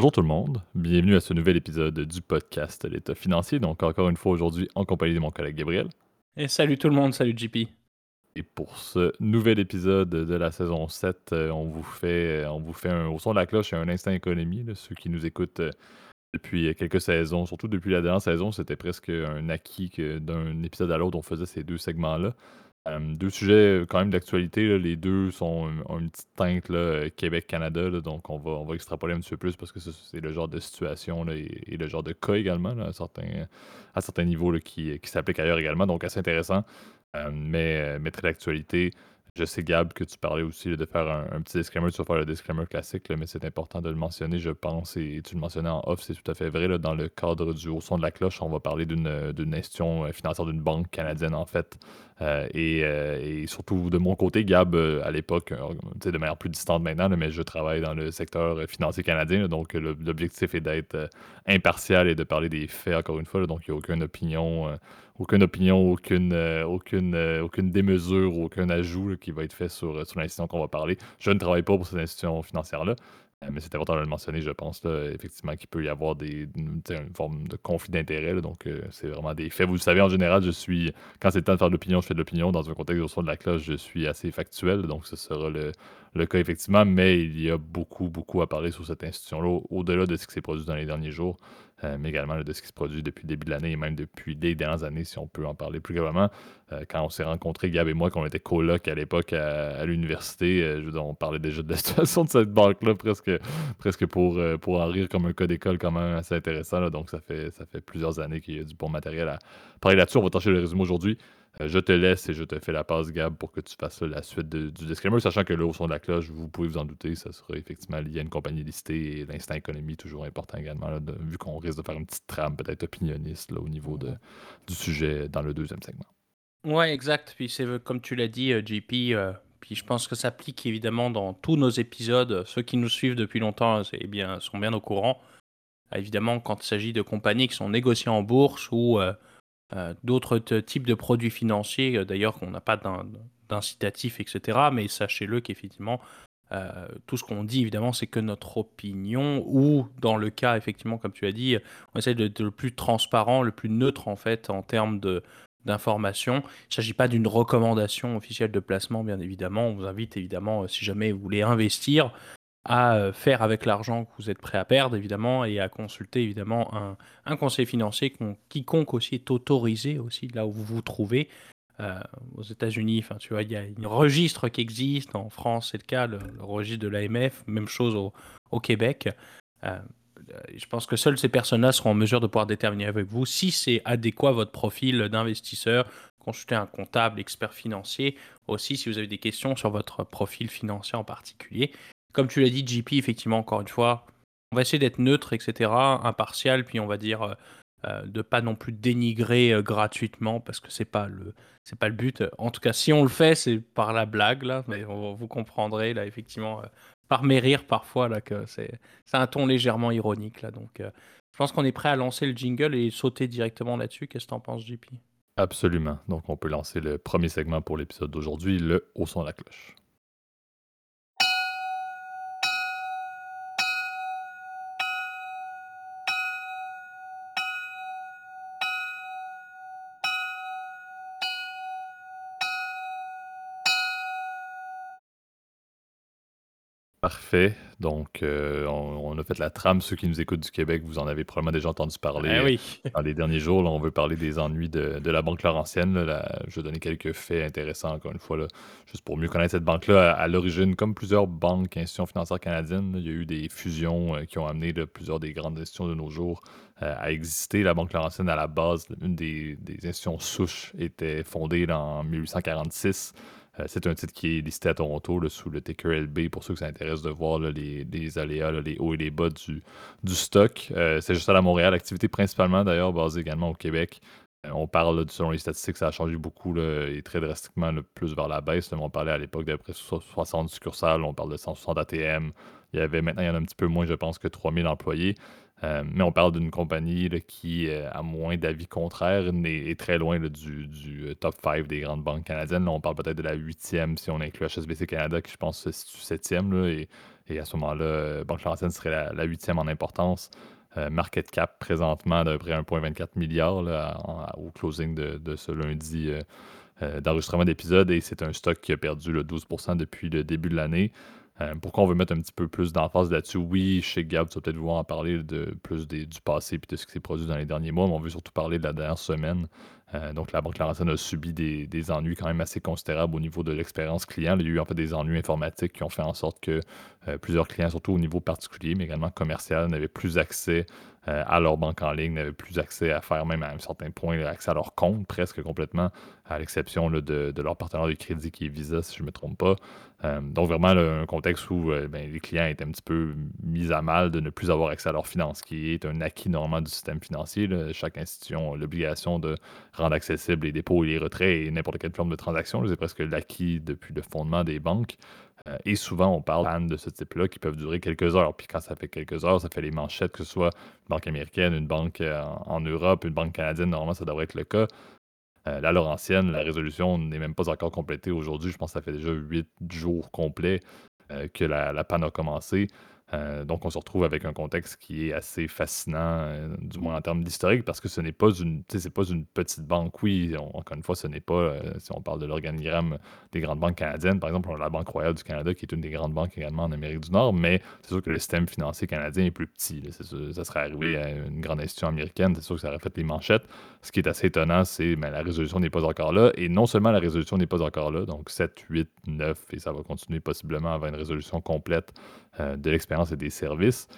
Bonjour tout le monde, bienvenue à ce nouvel épisode du podcast L'État financier. Donc encore une fois aujourd'hui en compagnie de mon collègue Gabriel. Et salut tout le monde, salut JP. Et pour ce nouvel épisode de la saison 7, euh, on vous fait, on vous fait un, au son de la cloche et un instant économie. ceux qui nous écoutent euh, depuis quelques saisons, surtout depuis la dernière saison, c'était presque un acquis que d'un épisode à l'autre, on faisait ces deux segments-là deux sujets quand même d'actualité. Les deux sont une petite teinte Québec-Canada. donc, on va, on va extrapoler un petit peu plus parce que c'est le genre de situation et, le genre de cas également à, certains, à certains niveaux qui, qui s'appliquent ailleurs également. Donc, assez intéressant. mais, mais très d'actualité. Je sais, Gab, que tu parlais aussi de faire un, petit disclaimer. Tu vas faire le disclaimer classique, mais c'est important de le mentionner, je pense. Et tu le mentionnais en off, c'est tout à fait vrai. dans le cadre du haut son de la cloche, on va parler d'une institution euh, financière d'une banque canadienne, en fait. Euh, euh, et, surtout de mon côté, Gab, à l'époque, de manière plus distante maintenant, mais je travaille dans le secteur financier canadien. donc, l'objectif est d'être impartial et de parler des faits, encore une fois. donc, il n'y a aucune opinion aucune opinion, aucune, euh, aucune, euh, aucune démesure, aucun ajout qui va être fait sur, euh, sur l'institution qu'on va parler. Je ne travaille pas pour cette institution financière-là, mais c'est important de le mentionner, je pense, effectivement, qu'il peut y avoir des, une, forme de conflit d'intérêt. Donc, c'est vraiment des faits. Vous le savez, en général, je suis, quand c'est le temps de faire de l'opinion, je fais de l'opinion. Dans un contexte au son de la cloche, je suis assez factuel. Donc, ce sera le, le cas, effectivement. Mais il y a beaucoup, beaucoup à parler sur cette institution-là, au-delà de ce qui s'est produit dans les derniers jours. Euh, mais également de ce qui se produit depuis le début de l'année et même depuis les dernières années, si on peut en parler plus globalement. Euh, quand on s'est rencontrés, Gab et moi, qu'on était coloc à l'époque à, l'université, euh, on parlait déjà de la situation de cette banque-là, presque, presque pour, pour en rire comme un cas d'école quand même assez intéressant. donc ça fait, ça fait plusieurs années qu'il y a du bon matériel à parler là-dessus. On va tâcher le résumé aujourd'hui. Euh, je te laisse et je te fais la passe, Gab, pour que tu fasses la suite du disclaimer, sachant que là, au son de la cloche, vous pouvez vous en douter, ça sera effectivement lié à une compagnie listée et l'instant économie, toujours important également, vu qu'on risque de faire une petite trame peut-être opinionniste au niveau du sujet dans le deuxième segment. Ouais, exact. Puis c'est comme tu l'as dit, euh, JP, euh, puis je pense que ça s'applique évidemment dans tous nos épisodes. Ceux qui nous suivent depuis longtemps eh bien, sont bien au courant. évidemment, quand il s'agit de compagnies qui sont négociées en bourse ou d'autres types de produits financiers, euh, d'ailleurs qu'on n'a pas d'incitatif, etc. Mais sachez-le qu'effectivement, euh, tout ce qu'on dit, évidemment, c'est que notre opinion, ou dans le cas, effectivement, comme tu as dit, on essaie d'être le plus transparent, le plus neutre, en fait, en termes de d'information. Il ne s'agit pas d'une recommandation officielle de placement, bien évidemment. On vous invite, évidemment, si jamais vous voulez investir, à euh, faire avec l'argent que vous êtes prêt à perdre, évidemment, et à consulter, évidemment, un, un conseiller financier quiconque aussi est autorisé, aussi, là où vous vous trouvez. Euh, aux États-Unis, tu vois, il y a un registre qui existe. En France, c'est le cas, le, registre de l'AMF. Même chose au, au Québec. Euh, je pense que seules ces personnes-là seront en mesure de pouvoir déterminer avec vous si c'est adéquat votre profil d'investisseur. Consultez un comptable, expert financier. Aussi, si vous avez des questions sur votre profil financier en particulier. Comme tu l'as dit, JP, effectivement, encore une fois, on va essayer d'être neutre, etc., impartial, puis on va dire euh, euh, de pas non plus dénigrer euh, gratuitement parce que c'est pas le pas le but. En tout cas, si on le fait, c'est par la blague là, mais vous comprendrez là effectivement par mes rires parfois là que c'est un ton légèrement ironique là. Donc, je pense qu'on est prêt à lancer le jingle et sauter directement là-dessus. Qu'est-ce que tu en penses, JP Absolument. Donc, on peut lancer le premier segment pour l'épisode d'aujourd'hui, le au son la cloche. Parfait. Donc, euh, on, a fait la trame. Ceux qui nous écoutent du Québec, vous en avez probablement déjà entendu parler ben oui. dans les derniers jours. Là, on veut parler des ennuis de, la Banque Laurentienne. je vais donner quelques faits intéressants, encore une fois, là, juste pour mieux connaître cette banque-là. À, l'origine, comme plusieurs banques, institutions financières canadiennes, il y a eu des fusions euh, qui ont amené plusieurs des grandes institutions de nos jours euh, à exister. La Banque Laurentienne, à la base, une des, des institutions souches, était fondée en 1846. Euh, c'est un titre qui est listé à Toronto sous le ticker LB pour ceux que ça intéresse de voir les, aléas, les hauts et les bas du, stock. Euh, c'est juste à la Montréal, activité principalement d'ailleurs basée également au Québec. Euh, on parle, selon les statistiques, ça a changé beaucoup et très drastiquement plus vers la baisse. on parlait à l'époque d'à peu 60 succursales, on parle de 160 ATM. Il y avait maintenant, il y en a un petit peu moins, je pense, que 3000 employés. Euh, mais on parle d'une compagnie qui, euh, a moins d'avis contraires, est, très loin du, euh, top 5 des grandes banques canadiennes. on parle peut-être de la huitième si on inclut HSBC Canada, qui je pense se situe septième, et, Et à ce moment-là, Banque Laurentienne serait la huitième en importance. market cap présentement d'à peu près 1,24 milliard au closing de, ce lundi d'enregistrement d'épisode. Et c'est un stock qui a perdu le 12% depuis le début de l'année. Euh, pourquoi on veut mettre un petit peu plus d'emphase là-dessus? Oui, chez Gab, tu vas peut-être vouloir en parler de plus du passé et de ce qui s'est produit dans les derniers mois, mais on veut surtout parler de la dernière semaine. Euh, donc, la Banque Laurentienne a subi des, ennuis quand même assez considérables au niveau de l'expérience client. Il y a eu en fait des ennuis informatiques qui ont fait en sorte que euh, plusieurs clients, surtout au niveau particulier, mais également commercial, n'avaient plus accès à leur banque en ligne, n'avaient plus accès à faire même à un certain point accès à leur compte presque complètement, à l'exception de, leur partenaire de crédit qui est Visa, si je ne me trompe pas. Euh, donc, vraiment, un contexte où euh, ben, les clients étaient un petit peu mis à mal de ne plus avoir accès à leurs finances, qui est un acquis normalement du système financier. Chaque institution a l'obligation de rendre accessibles les dépôts et les retraits et n'importe quelle forme de transaction. C'est presque l'acquis depuis le fondement des banques. Euh, et souvent, on parle de ce type-là qui peuvent durer quelques heures. Puis quand ça fait quelques heures, ça fait les manchettes, que ce soit une banque américaine, une banque en Europe, une banque canadienne. Normalement, ça devrait être le cas. Euh, la Laurentienne, la résolution n'est même pas encore complétée aujourd'hui. Je pense que ça fait déjà huit jours complets euh, que la, panne a commencé. Euh, donc, on se retrouve avec un contexte qui est assez fascinant, euh, du moins en termes d'historique, parce que ce n'est pas une, pas une petite banque. Oui, encore une fois, ce n'est pas, euh, si on parle de l'organigramme des grandes banques canadiennes, par exemple, on a la Banque royale du Canada, qui est une des grandes banques également en Amérique du Nord, mais c'est sûr que le système financier canadien est plus petit. ça serait arrivé à une grande institution américaine, c'est sûr que ça aurait fait les manchettes. Ce qui est assez étonnant, c'est que ben, la résolution n'est pas encore là, et non seulement la résolution n'est pas encore là, donc 7, 8, 9, et ça va continuer possiblement avant une résolution complète de l'expérience et des services.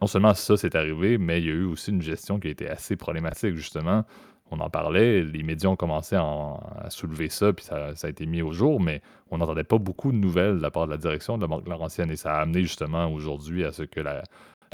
Non seulement ça s'est arrivé, mais il y a eu aussi une gestion qui a été assez problématique, justement. On en parlait, les médias ont commencé à, soulever ça, puis ça, a été mis au jour, mais on n'entendait pas beaucoup de nouvelles de la part de la direction de la Banque Laurentienne. Et ça a amené justement aujourd'hui à ce que la,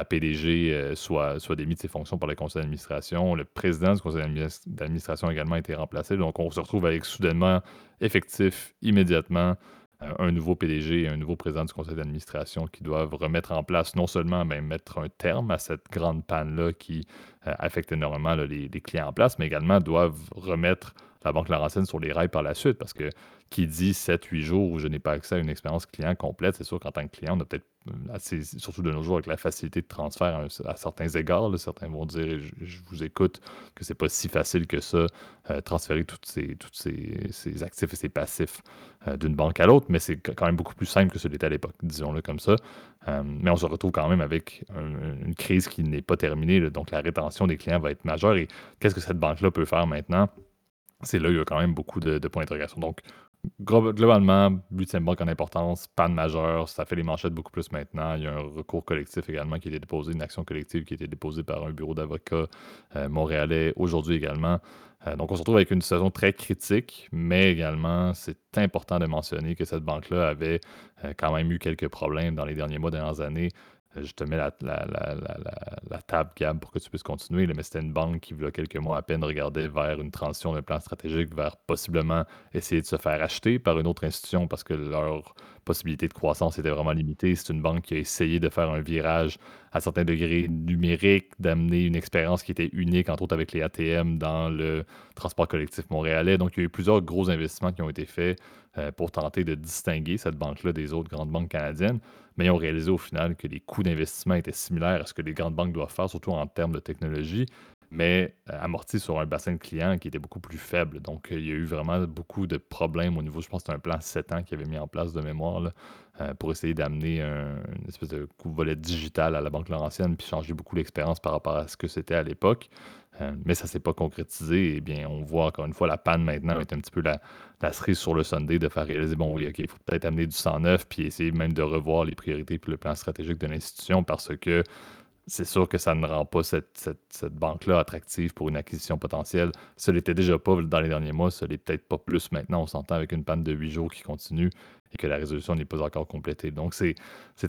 PDG euh, soit, soit de ses fonctions par le conseil d'administration. Le président du conseil d'administration a également été remplacé. Donc, on se retrouve avec soudainement effectif immédiatement un nouveau PDG et un nouveau président du conseil d'administration qui doivent remettre en place, non seulement ben, mettre un terme à cette grande panne-là qui euh, affecte énormément les, clients en place, mais également doivent remettre la Banque Laurentienne sur les rails par la suite parce que qui dit 7-8 jours où je n'ai pas accès à une expérience client complète, c'est sûr qu'en tant que client, on a peut-être assez, surtout de nos jours avec la facilité de transfert à, certains égards, certains vont dire, je, vous écoute, que c'est pas si facile que ça, euh, transférer tous ces, ces, actifs et ces passifs euh, d'une banque à l'autre, mais c'est quand même beaucoup plus simple que ce l'était à l'époque, disons-le comme ça. Euh, mais on se retrouve quand même avec une crise qui n'est pas terminée, donc la rétention des clients va être majeure. Et qu'est-ce que cette banque-là peut faire maintenant? C'est là où il y a quand même beaucoup de, points d'interrogation. Donc, globalement, banque en importance, panne majeure, ça fait les manchettes beaucoup plus maintenant. Il y a un recours collectif également qui a été déposé, une action collective qui a été déposée par un bureau d'avocats euh, montréalais aujourd'hui également. Euh, donc, on se retrouve avec une situation très critique, mais également, c'est important de mentionner que cette banque-là avait euh, quand même eu quelques problèmes dans les derniers mois, dernières années, je te mets la, table, Gab, pour que tu puisses continuer. mais c'était une banque qui, il y a quelques mois à peine, regardait vers une transition d'un plan stratégique, vers possiblement essayer de se faire acheter par une autre institution parce que leur possibilité de croissance était vraiment limitée. C'est une banque qui a essayé de faire un virage à certains degrés numériques, d'amener une expérience qui était unique, entre autres avec les ATM dans le transport collectif montréalais. Donc, il y a eu plusieurs gros investissements qui ont été faits euh, pour tenter de distinguer cette banque-là des autres grandes banques canadiennes mais ils ont réalisé au final que les coûts d'investissement étaient similaires à ce que les grandes banques doivent faire, surtout en termes de technologie, mais euh, amortis sur un bassin de clients qui était beaucoup plus faible. Donc, il y a eu vraiment beaucoup de problèmes au niveau, je pense que c'était un plan 7 ans qui avait mis en place de mémoire euh, pour essayer d'amener une espèce de coup volet digital à la Banque Laurentienne, puis changer beaucoup l'expérience par rapport à ce que c'était à l'époque. Euh, mais ça ne s'est pas concrétisé. Eh bien, on voit encore une fois la panne maintenant est un petit peu la, cerise sur le Sunday de faire réaliser bon, oui, OK, il faut peut-être amener du 109 puis essayer même de revoir les priorités pour le plan stratégique de l'institution parce que c'est sûr que ça ne rend pas cette, banque-là attractive pour une acquisition potentielle. Ça l'était déjà pas dans les derniers mois, ça l'est peut-être pas plus maintenant. On s'entend avec une panne de 8 jours qui continue et que la résolution n'est pas encore complétée. Donc, c'est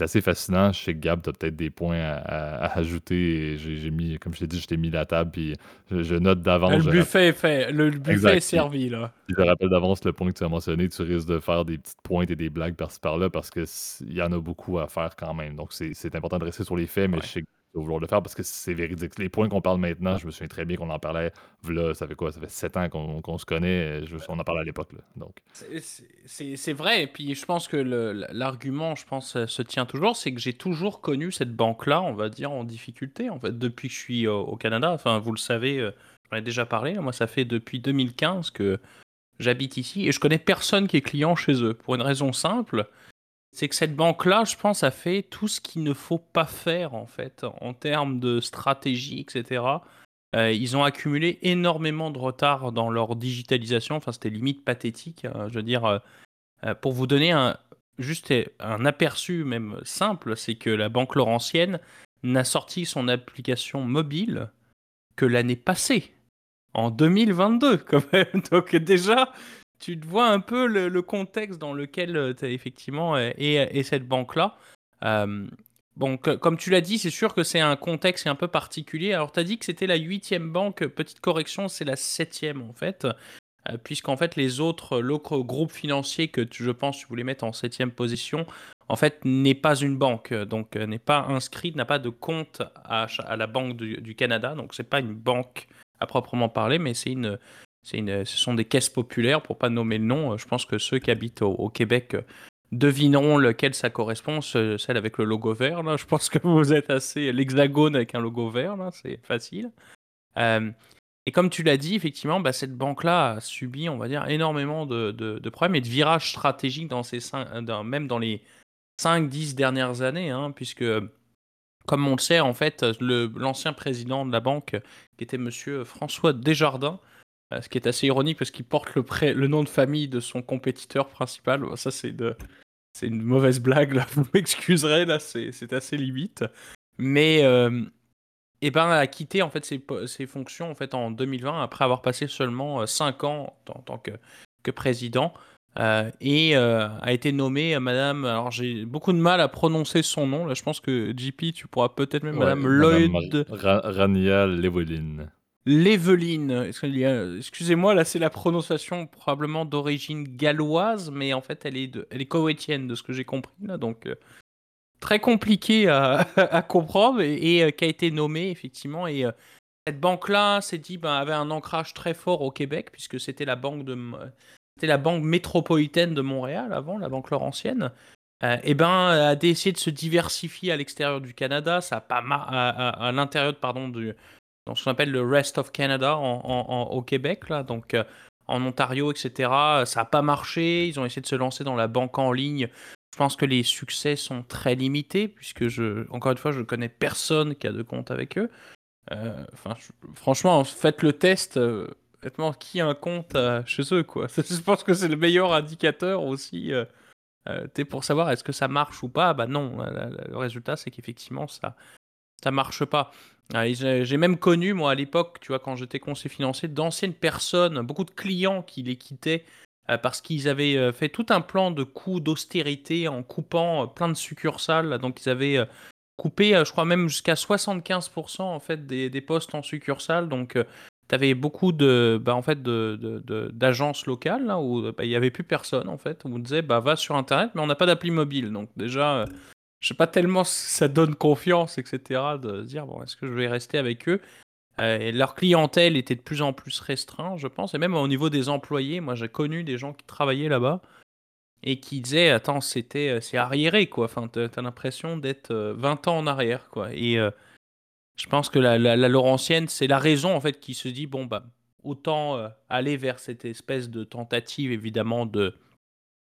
assez fascinant. Je sais que Gab, tu as peut-être des points à, ajouter. J'ai mis, comme je t'ai dit, je t'ai mis la table, puis je, note d'avance. Le buffet est fait. Le buffet est servi, là. Je te rappelle d'avance le point que tu as mentionné. Tu risques de faire des petites pointes et des blagues par-ci par-là parce qu'il y en a beaucoup à faire quand même. Donc, c'est important de rester sur les faits, mais je sais que de vouloir le faire parce que c'est véridique. Les points qu'on parle maintenant, je me souviens très bien qu'on en parlait. Là, ça fait quoi? Ça fait sept ans qu'on se connaît. on en parlait à l'époque. Donc. C'est vrai. Et puis, je pense que l'argument, je pense, euh, se tient toujours, c'est que j'ai toujours connu cette banque-là, on va dire, en difficulté, en fait, depuis que je suis au, Canada. Enfin, vous le savez, euh, j'en ai déjà parlé. Moi, ça fait depuis 2015 que j'habite ici et je connais personne qui est client chez eux. Pour une raison simple, c'est que cette banque-là, je pense, a fait tout ce qu'il ne faut pas faire, en fait, en termes de stratégie, etc. Euh, ils ont accumulé énormément de retard dans leur digitalisation. Enfin, c'était limite pathétique. Hein. je veux dire, euh, euh, pour vous donner un, juste un aperçu même simple, c'est que la Banque Laurentienne n'a sorti son application mobile que l'année passée, en 2022 quand même. Donc déjà, tu te vois un peu le, contexte dans lequel tu effectivement et, cette banque-là. Bon, comme tu l'as dit, c'est sûr que c'est un contexte un peu particulier. Alors, tu as dit que c'était la huitième banque. Petite correction, c'est la septième en fait. Euh, puisqu'en fait, les autres, groupes financiers que je pense tu voulais mettre en septième position, en fait, n'est pas une banque. Donc, euh, n'est pas inscrite, n'a pas de compte à, la Banque du, Canada. Donc, c'est pas une banque à proprement parler, mais c'est une, ce sont des caisses populaires, pour pas nommer le nom. Je pense que ceux qui habitent au Québec devineront lequel ça correspond, celle avec le logo vert. Je pense que vous êtes assez l'hexagone avec un logo vert, c'est facile. Euh, et comme tu l'as dit, effectivement, bah, cette banque-là a subi, on va dire, énormément de, problèmes et de virages stratégiques dans ces même dans les 5-10 dernières années, hein, puisque, comme on le sait, en fait, l'ancien président de la banque, qui était monsieur François Desjardins, euh, ce qui est assez ironique parce qu'il porte le, le, nom de famille de son compétiteur principal. Ça, c'est de... une mauvaise blague, là. Vous m'excuserez, là, c'est assez limite. Mais, euh, eh ben, a quitté en fait ses, ses, fonctions en fait en 2020 après avoir passé seulement 5 euh, ans en, tant que, que président. et a été nommé Madame. Alors j'ai beaucoup de mal à prononcer son nom. Là, je pense que JP, tu pourras peut-être même Madame Lloyd. Rania Leveline. L'Eveline, excusez-moi, là c'est la prononciation probablement d'origine galloise, mais en fait elle est, de, elle est koweïtienne de ce que j'ai compris là, donc euh, très compliqué à, comprendre et, euh, qui a été nommée effectivement. Et euh, cette banque-là, s'est dit, ben, avait un ancrage très fort au Québec puisque c'était la banque la banque métropolitaine de Montréal avant, la banque Laurentienne. et ben a décidé de se diversifier à l'extérieur du Canada, ça a pas à, à l'intérieur pardon du dans ce qu'on appelle le Rest of Canada au Québec, là, donc euh, en Ontario, etc. Ça n'a pas marché. Ils ont essayé de se lancer dans la banque en ligne. Je pense que les succès sont très limités, puisque, encore une fois, je ne connais personne qui a de compte avec eux. Euh, franchement, faites le test. Euh, qui a un compte chez eux, quoi? Je pense que c'est le meilleur indicateur aussi. pour savoir est-ce que ça marche ou pas. Bah non, le résultat, c'est qu'effectivement, ça, ça marche pas. Ah, j'ai même connu, moi, à l'époque, tu vois, quand j'étais conseiller financier, d'anciennes personnes, beaucoup de clients qui les quittaient euh, parce qu'ils avaient euh, fait tout un plan de coûts d'austérité en coupant euh, plein de succursales. Donc, ils avaient coupé, je crois même jusqu'à 75% en fait des, postes en succursale. Donc, tu avais beaucoup de, bah, en fait, d'agences locales où bah, il n'y avait plus personne en fait. On vous disait, bah, va sur Internet, mais on n'a pas d'appli mobile. Donc, déjà je sais pas tellement si ça donne confiance, etc. De dire, bon, est-ce que je vais rester avec eux? Euh, Leur clientèle était de plus en plus restreinte, je pense. Et même au niveau des employés, moi j'ai connu des gens qui travaillaient là-bas et qui disaient, attends, c'était, euh, c'est arriéré, quoi. Enfin, t'as, as, l'impression d'être 20 euh, ans en arrière, quoi. Et je pense que la, la, Laurentienne, c'est la raison, en fait, qui se dit, bon, bah, autant aller vers cette espèce de tentative, évidemment, de,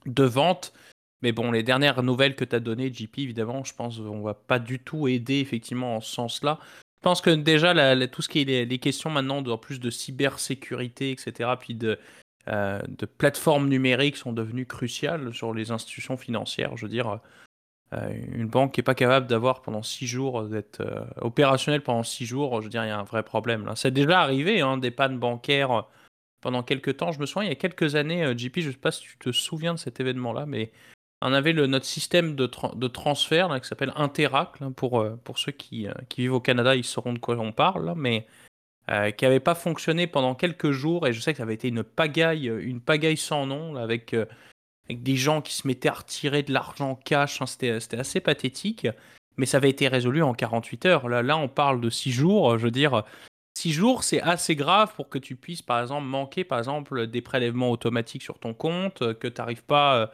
de vente mais bon, les dernières nouvelles que tu as données, JP, évidemment, je pense qu'on va pas du tout aider effectivement en ce sens-là. Je pense que déjà, tout ce qui est les, questions maintenant de plus de cybersécurité, etc., puis de, euh, de plateformes numériques sont devenues cruciales sur les institutions financières. Je veux dire, euh, une banque qui n'est pas capable d'avoir pendant six jours, d'être euh, opérationnelle pendant six jours, je veux dire, il y a un vrai problème. Là. C'est déjà arrivé, hein, des pannes bancaires pendant quelques temps. Je me souviens, il y a quelques années, JP, je ne sais pas si tu te souviens de cet événement-là, mais on avait notre système de, transfert qui s'appelle Interac. pour, euh, pour ceux qui, euh, qui, vivent au Canada, ils sauront de quoi on parle. mais euh, qui n'avait pas fonctionné pendant quelques jours. Et je sais que ça avait été une pagaille, une pagaille sans nom, avec, des gens qui se mettaient à retirer de l'argent cash. Hein, c'était assez pathétique. Mais ça avait été résolu en 48 heures. Là, là on parle de 6 jours. Je veux dire, 6 jours, c'est assez grave pour que tu puisses, par exemple, manquer par exemple, des prélèvements automatiques sur ton compte, que tu n'arrives pas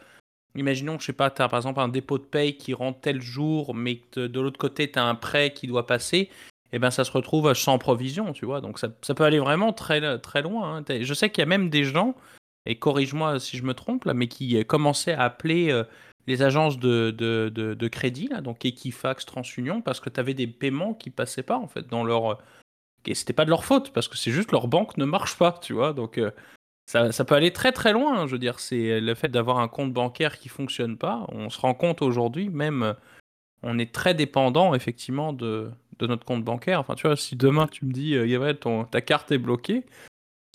imaginons, je sais pas, tu as par exemple un dépôt de paye qui rentre tel jour, mais de l'autre côté, tu as un prêt qui doit passer, et eh ben ça se retrouve sans provision, tu vois. Donc ça, peut aller vraiment très, loin. hein. Je sais qu'il y a même des gens, et corrige-moi si je me trompe, mais qui commençaient à appeler euh, les agences de, crédit, là, donc Equifax, TransUnion, parce que tu avais des paiements qui passaient pas, en fait, dans leur. Et c'était pas de leur faute, parce que c'est juste leur banque ne marche pas, tu vois. Donc. euh, ça, peut aller très très loin, hein, je veux dire, c'est le fait d'avoir un compte bancaire qui fonctionne pas. On se rend compte aujourd'hui, même, euh, on est très dépendant effectivement de, de notre compte bancaire. Enfin, tu vois, si demain tu me dis, euh, Gabriel, ta carte est bloquée,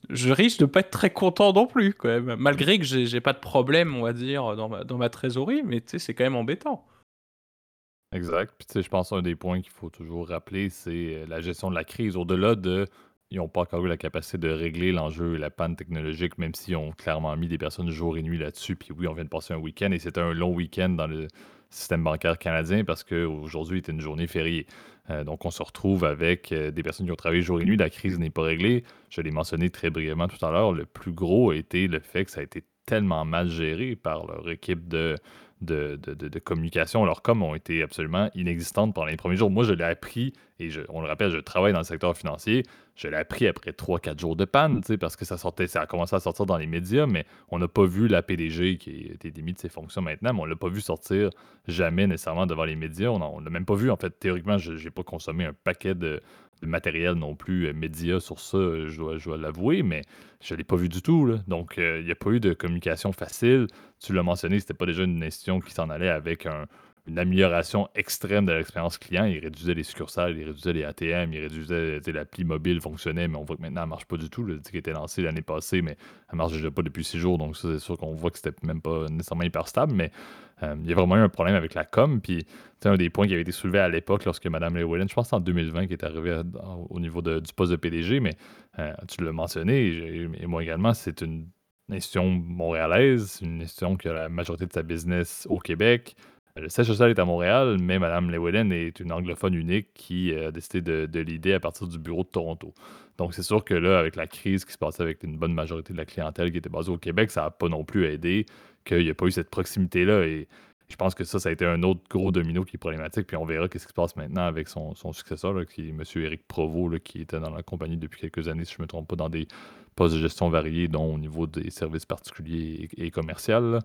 je risque de pas être très content non plus, quand même. Malgré que j'ai j'ai pas de problème, on va dire, dans ma, dans ma trésorerie, mais tu sais, c'est quand même embêtant. Exact. Puis tu sais, je pense un des points qu'il faut toujours rappeler, c'est euh, la gestion de la crise. Au-delà de ils n'ont pas encore eu la capacité de régler l'enjeu et la panne technologique, même s'ils ont clairement mis des personnes jour et nuit là-dessus. Puis oui, on vient de passer un week-end et c'était un long week-end dans le système bancaire canadien parce qu'aujourd'hui était une journée fériée. Euh, donc on se retrouve avec euh, des personnes qui ont travaillé jour et nuit. La crise n'est pas réglée. Je l'ai mentionné très brièvement tout à l'heure. Le plus gros a été le fait que ça a été tellement mal géré par leur équipe de communication. Leurs coms ont été absolument inexistantes pendant les premiers jours. Moi, je l'ai appris, et on le rappelle, je travaille dans le secteur financier. Je l'ai appris après 3-4 jours de panne, parce que ça sortait, ça a commencé à sortir dans les médias, mais on n'a pas vu la PDG qui été démise de ses fonctions maintenant, mais on l'a pas vu sortir jamais nécessairement devant les médias. On ne l'a même pas vu. En fait, théoriquement, je n'ai pas consommé un paquet de, matériel non plus euh, média sur ça, euh, je dois, l'avouer, mais je ne l'ai pas vu du tout. Donc, euh, il n'y a pas eu de communication facile. Tu l'as mentionné, c'était pas déjà une institution qui s'en allait avec un- une amélioration extrême de l'expérience client. Il réduisait les succursales, il réduisait les ATM, il réduisait tu sais, l'appli mobile fonctionnait, mais on voit que maintenant elle marche pas du tout. Le qui était lancé l'année passée, mais elle marche déjà pas depuis six jours. Donc ça, c'est sûr qu'on voit que c'était même pas nécessairement hyper stable, mais euh, il y a vraiment eu un problème avec la com. Puis un des points qui avait été soulevé à l'époque lorsque Mme Lewin, je pense que en 2020 qui est arrivé à- au niveau du poste de PDG, mais euh, tu l'as mentionné, moi également, c'est une institution montréalaise, une institution qui a la majorité de sa business au Québec. Le siège social est à Montréal, mais Mme Lewellen est une anglophone unique qui euh, a décidé de, de l'aider à partir du bureau de Toronto. Donc, c'est sûr que là, avec la crise qui se passait avec une bonne majorité de la clientèle qui était basée au Québec, ça n'a pas non plus aidé qu'il n'y ait pas eu cette proximité-là. Et je pense que ça, ça a été un autre gros domino qui est problématique. Puis on verra qu'est-ce qui se passe maintenant avec son, successeur, qui est M. Éric Provost, qui était dans la compagnie depuis quelques années, si je ne me trompe pas, dans des postes de gestion variés, dont au niveau des services particuliers et, et commerciaux.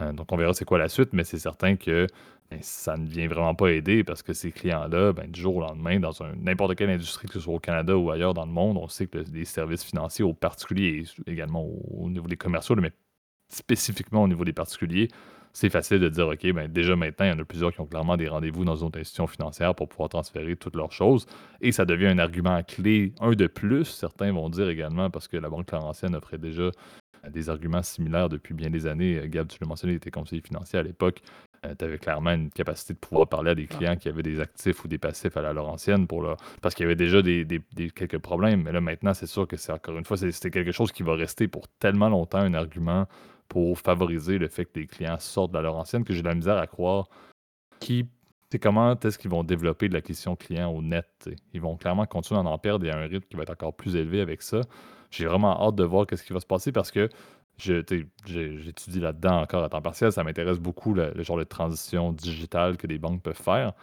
Euh, donc on verra c'est quoi la suite, mais c'est certain que ben, ça ne vient vraiment pas aider parce que ces clients-là, ben, du jour au lendemain, dans n'importe quelle industrie, que ce soit au Canada ou ailleurs dans le monde, on sait que le- les services financiers, aux particuliers également au, au niveau des commerciaux, mais spécifiquement au niveau des particuliers, c'est facile de dire, OK, ben, déjà maintenant, il y en a plusieurs qui ont clairement des rendez-vous dans une autre institution financière pour pouvoir transférer toutes leurs choses. Et ça devient un argument clé, un de plus, certains vont dire également, parce que la Banque Laurentienne offrait déjà euh, des arguments similaires depuis bien des années. Euh, Gab, tu l'as mentionné, il était conseiller financier à l'époque. tu avais clairement une capacité de pouvoir parler à des clients qui avaient des actifs ou des passifs à la Laurentienne pour leur... parce qu'il y avait déjà des, des- des- quelques problèmes. Mais là, maintenant, c'est sûr que c'est encore une fois, c'est quelque chose qui va rester pour tellement longtemps un argument pour favoriser le fait que les clients sortent de la Laurentienne que j'ai de la misère à croire qui c'est comment est-ce qu'ils vont développer de l'acquisition client au net. Ils vont clairement continuer à en perdre et à un rythme qui va être encore plus élevé avec ça. J'ai vraiment hâte de voir qu'est-ce qui va se passer parce que j'étudie là-dedans encore à temps partiel. Ça m'intéresse beaucoup le, le genre de transition digitale que les banques peuvent faire.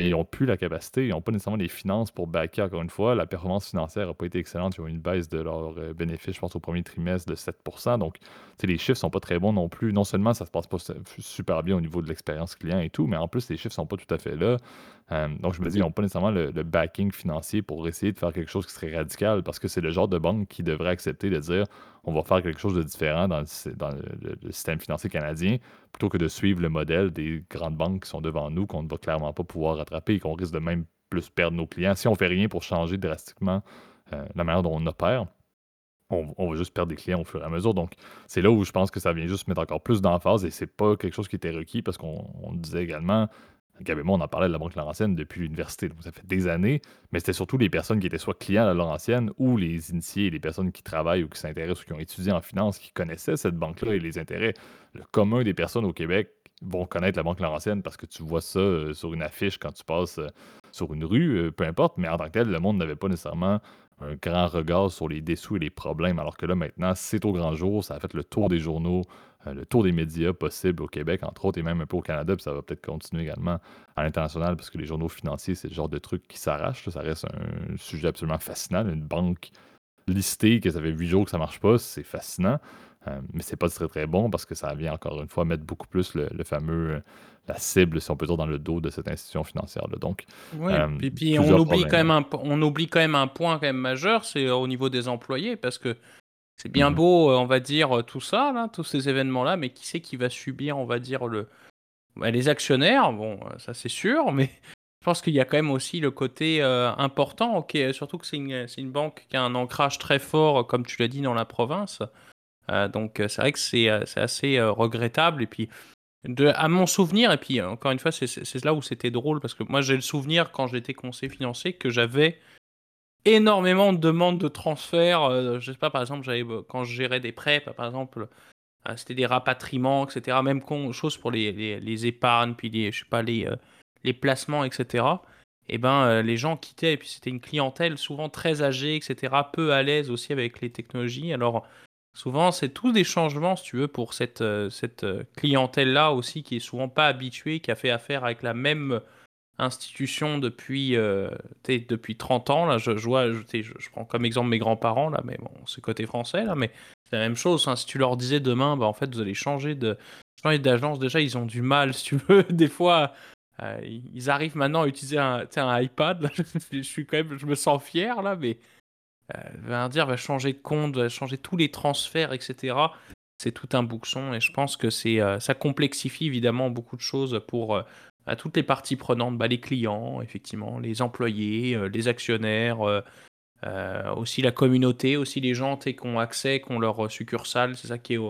Et ils n'ont plus la capacité, ils n'ont pas nécessairement les finances pour backer, encore une fois. La performance financière n'a pas été excellente. Ils ont eu une baisse de leurs euh, bénéfices, je pense, au premier trimestre de 7% Donc, tu sais, les chiffres sont pas très bons non plus. Non seulement ça se passe pas su- super bien au niveau de l'expérience client et tout, mais en plus, les chiffres sont pas tout à fait là. Euh, donc, je me dis, ils n'ont pas nécessairement le, le backing financier pour essayer de faire quelque chose qui serait radical parce que c'est le genre de banque qui devrait accepter de dire on va faire quelque chose de différent dans le, système financier canadien plutôt que de suivre le modèle des grandes banques qui sont devant nous, qu'on ne va clairement pas pouvoir rattraper et qu'on risque de même plus perdre nos clients. Si on fait rien pour changer drastiquement euh, la manière dont on opère, on, on va juste perdre des clients au fur et à mesure. Donc, c'est là où je pense que ça vient juste mettre encore plus d'emphase et c'est pas quelque chose qui était requis parce qu'on disait également. Gab et on en parlait de la Banque Laurentienne depuis l'université. Donc, ça fait des années, mais c'était surtout les personnes qui étaient soit clients à la Laurentienne ou les initiés, les personnes qui travaillent ou qui s'intéressent ou qui ont étudié en finance, qui connaissaient cette banque-là et les intérêts. Le commun des personnes au Québec vont connaître la Banque Laurentienne parce que tu vois ça euh, sur une affiche quand tu passes euh, sur une rue, euh, peu importe, mais en tant que tel, le monde n'avait pas nécessairement un grand regard sur les dessous et les problèmes, alors que là, maintenant, c'est au grand jour, ça a fait le tour des journaux le tour des médias possibles au Québec, entre autres, et même un peu au Canada, puis ça va peut-être continuer également à l'international, parce que les journaux financiers, c'est le genre de truc qui s'arrache. Ça reste un sujet absolument fascinant. Une banque listée, que ça fait huit jours que ça marche pas, c'est fascinant. Euh, mais c'est pas très très bon parce que ça vient encore une fois mettre beaucoup plus le, fameux la cible, si on peut dire, dans le dos de cette institution financière. -là. Donc, oui, euh, puis, on oublie quand même un, on oublie quand même un point quand même majeur, c'est au niveau des employés, parce que c'est bien mmh beau, euh, on va dire, tout ça, là, tous ces événements-là, mais qui c'est qui va subir, on va dire, le... Bah, les actionnaires, bon, ça c'est sûr, mais je pense qu'il y a quand même aussi le côté important, ok, surtout que c'est une, une, banque qui a un ancrage très fort, comme tu l'as dit, dans la province. donc c'est vrai que c'est assez regrettable. Et puis, de, à mon souvenir, et puis encore une fois, c'est là où c'était drôle, parce que moi j'ai le souvenir quand j'étais conseiller financier que j'avais énormément de demandes de transfert. Euh, je sais pas, par exemple, euh, quand je gérais des prêts, par exemple, euh, c'était des rapatriements, etc. Même chose pour les, les, épargnes, puis les, je sais pas, les, les placements, etc. Et eh ben, les gens quittaient, et puis c'était une clientèle souvent très âgée, etc., peu à l'aise aussi avec les technologies. Alors, souvent, c'est tous des changements, si tu veux, pour cette, cette clientèle-là aussi, qui est souvent pas habituée, qui a fait affaire avec la même institution depuis, euh, depuis 30 ans. Là, je, vois, je, je, prends comme exemple mes grands-parents, là, mais bon, c'est côté français, là, mais c'est la même chose. Hein. Si tu leur disais demain, bah, en fait, vous allez changer de d'agence, déjà, ils ont du mal, si tu veux. Des fois, euh, ils arrivent maintenant à utiliser un, un iPad. je, suis quand même, je me sens fier, là, mais euh, dire, va changer de compte, va changer tous les transferts, etc. C'est tout un bouxon et je pense que c'est ça complexifie évidemment beaucoup de choses pour à toutes les parties prenantes, bah, les clients, effectivement, les employés, euh, les actionnaires, euh, euh, aussi la communauté, aussi les gens qui ont accès, qui ont leur succursale. C'est ça qui est,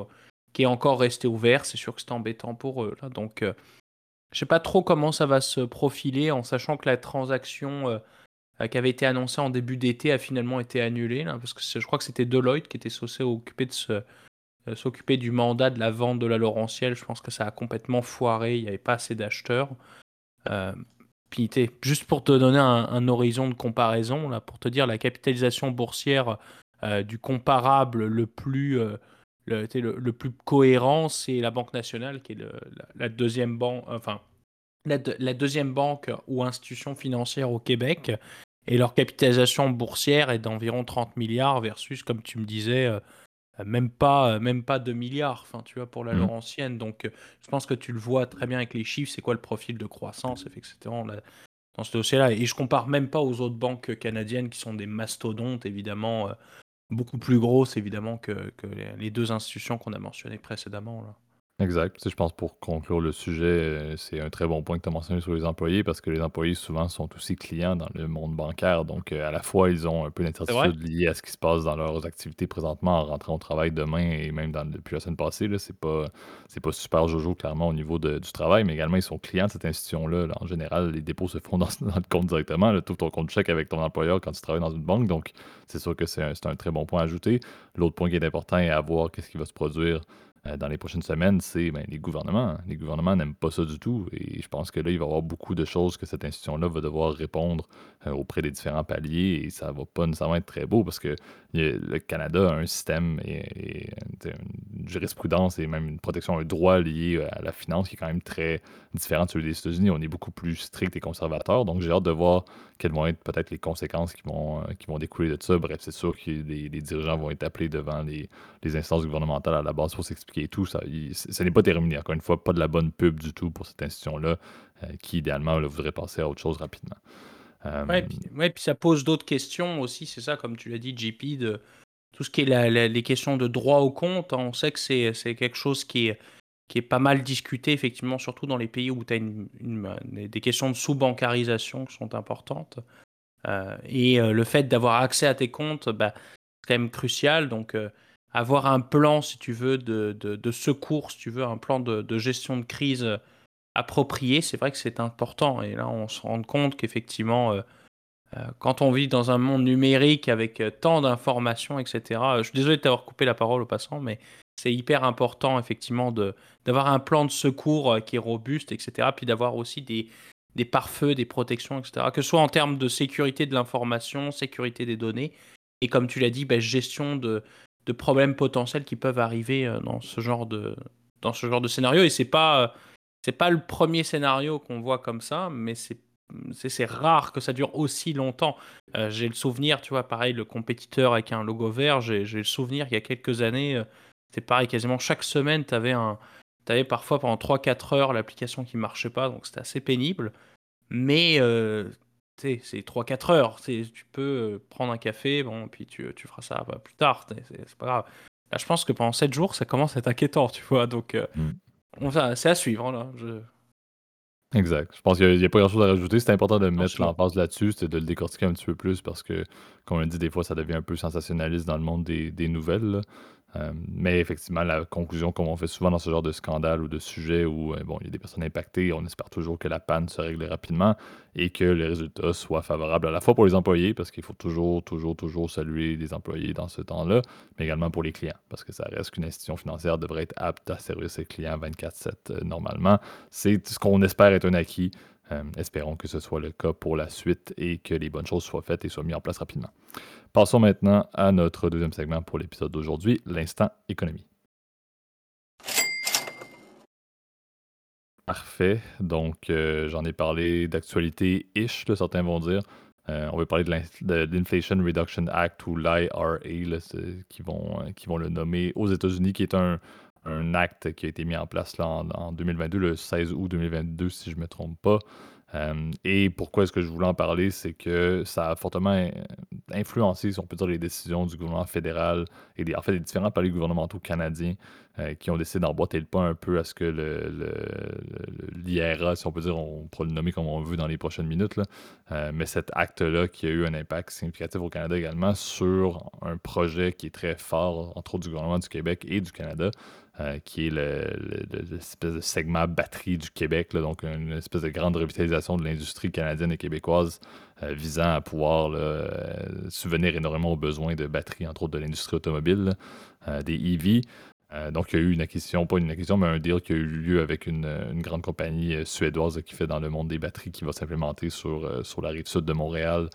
qui est encore resté ouvert. C'est sûr que c'est embêtant pour eux. Donc, je ne sais pas trop comment ça va se profiler en sachant que la transaction qui avait été annoncée en début d'été a finalement été annulée. Parce que je crois que c'était Deloitte qui était censé occupé de ce euh, s'occuper du mandat de la vente de la Laurentielle, je pense que ça a complètement foiré, il n'y avait pas assez d'acheteurs. Euh, juste pour te donner un, horizon de comparaison, là, pour te dire la capitalisation boursière euh, du comparable le plus, le, le, plus cohérent, c'est la Banque nationale, qui est la, deuxième banque, enfin, la, deuxième banque ou institution financière au Québec. Et leur capitalisation boursière est d'environ 30 milliards versus, comme tu me disais, euh, même pas, euh, même pas 2 milliards, enfin, tu vois, pour la mmh. Laurentienne. Donc, euh, je pense que tu le vois très bien avec les chiffres, c'est quoi le profil de croissance, effectivement, dans ce dossier-là. Et je compare même pas aux autres banques canadiennes qui sont des mastodontes, évidemment, beaucoup plus grosses, évidemment, que, que les deux institutions qu'on a mentionnées précédemment. Là. Exact. Tu je pense pour conclure le sujet, euh, c'est un très bon point que tu as mentionné sur les employés parce que les employés souvent sont aussi clients dans le monde bancaire. Donc, euh, à la fois, ils ont un peu d'incertitude liée à ce qui se passe dans leurs activités présentement en rentrant au travail demain et même dans, depuis la semaine passée. Là, c'est pas, c'est pas super jojo clairement au niveau du travail, mais également ils sont clients de cette institution-là. En général, les dépôts se font dans, le compte directement. Tu ouvres ton compte chèque avec ton employeur quand tu travailles dans une banque. Donc, c'est sûr que c'est un, c'est un très bon point à ajouter. L'autre point qui est important est à voir qu'est-ce qui va se produire euh, dans les prochaines semaines, c'est ben, les gouvernements. Les gouvernements n'aiment pas ça du tout. Et je pense que là, il va y avoir beaucoup de choses que cette institution-là va devoir répondre euh, auprès des différents paliers. Et ça va pas nécessairement être très beau parce que le Canada a un système et, une jurisprudence et même une protection, un droit lié à la finance qui est quand même très différent de celui des États-Unis. On est beaucoup plus strict et conservateur. Donc, j'ai hâte de voir quelles vont être peut-être les conséquences qui vont, euh, qui vont découler de ça. Bref, c'est sûr que les, dirigeants vont être appelés devant les, instances gouvernementales à la base pour s'expliquer tout. Ça, n'est pas terminé. Encore une fois, pas de la bonne pub du tout pour cette institution-là euh, qui, idéalement, voudrait passer à autre chose rapidement. Euh, oui, puis, ça pose d'autres questions aussi. C'est ça, comme tu l'as dit, JP, de tout ce qui est les questions de droit au compte. On sait que c'est quelque chose qui est qui est pas mal discuté, effectivement, surtout dans les pays où tu as des questions de sous-bancarisation qui sont importantes. Euh, et euh, le fait d'avoir accès à tes comptes, bah, c'est quand même crucial. Donc, euh, avoir un plan, si tu veux, de, de, secours, si tu veux, un plan de, de gestion de crise approprié, c'est vrai que c'est important. Et là, on se rend compte qu'effectivement, quand on vit dans un monde numérique avec tant d'informations, etc., je suis désolé de t'avoir coupé la parole au passant, mais c'est hyper important, effectivement, de, d'avoir un plan de secours euh, qui est robuste, etc. Puis d'avoir aussi des, des pare-feux, des protections, etc. Que ce soit en termes de sécurité de l'information, sécurité des données, et comme tu l'as dit, bah, gestion de, de problèmes potentiels qui peuvent arriver euh, dans ce genre de, dans ce genre de scénario. Et c'est pas, c'est pas le premier scénario qu'on voit comme ça, mais c'est rare que ça dure aussi longtemps. Euh, j'ai le souvenir, tu vois, pareil, le compétiteur avec un logo vert, j'ai le souvenir qu'il y a quelques années, euh, c'était pareil, quasiment chaque semaine, tu avais, un, avais parfois pendant 3-4 heures l'application qui marchait pas, donc c'était assez pénible. Mais euh, c'est 3-4 heures, tu peux prendre un café, bon, puis tu, tu feras ça bah, plus tard, c'est pas grave. Là, je pense que pendant 7 jours, ça commence à être inquiétant, tu vois, donc mm. c'est à suivre. Là. Je, Exact. Je pense qu'il n'y a, pas grand-chose à rajouter. C'est important de mettre l'emphase là-dessus, c'est de le décortiquer un petit peu plus parce que, comme on l'a dit, des fois, ça devient un peu sensationnaliste dans le monde des, des nouvelles. Euh, mais effectivement, la conclusion, comme on fait souvent dans ce genre de scandale ou de sujet où euh, bon, il y a des personnes impactées, on espère toujours que la panne se règle rapidement et que les résultats soient favorables à la fois pour les employés, parce qu'il faut toujours, toujours, toujours saluer les employés dans ce temps-là, mais également pour les clients, parce que ça reste qu'une institution financière devrait être apte à servir ses clients 24-7 euh, normalement. C'est ce qu'on espère être un acquis. Espérons que ce soit le cas pour la suite et que les bonnes choses soient faites et soient mises en place rapidement. Passons maintenant à notre deuxième segment pour l'épisode d'aujourd'hui, l'instant économie. Parfait. Donc, euh, j'en ai parlé d'actualité-ish, certains vont dire. Euh, on va parler de l'Inflation Reduction Act ou l'IRA, qui, vont, euh, qui vont le nommer aux États-Unis, qui est un, acte qui a été mis en place là, en, en, 2022, le 16 août 2022, si je ne me trompe pas. Euh, et pourquoi est-ce que je voulais en parler, c'est que ça a fortement influencé, si on peut dire, les décisions du gouvernement fédéral et en fait des différents palais gouvernementaux canadiens euh, qui ont décidé d'emboîter le pas un peu à ce que l'IRA, si on peut dire, on pourra le nommer comme on veut dans les prochaines minutes, euh, mais cet acte-là qui a eu un impact significatif au Canada également sur un projet qui est très fort, entre autres du gouvernement du Québec et du Canada, euh, qui est l'espèce de segment batterie du Québec, donc une espèce de grande revitalisation de l'industrie canadienne et québécoise euh, visant à pouvoir euh, subvenir énormément aux besoins de batteries, entre autres de l'industrie automobile, des EV. donc, il y a eu une acquisition, pas une acquisition, mais un deal qui a eu lieu avec une, grande compagnie suédoise qui fait dans le monde des batteries qui va s'implémenter sur, la rive sud de Montréal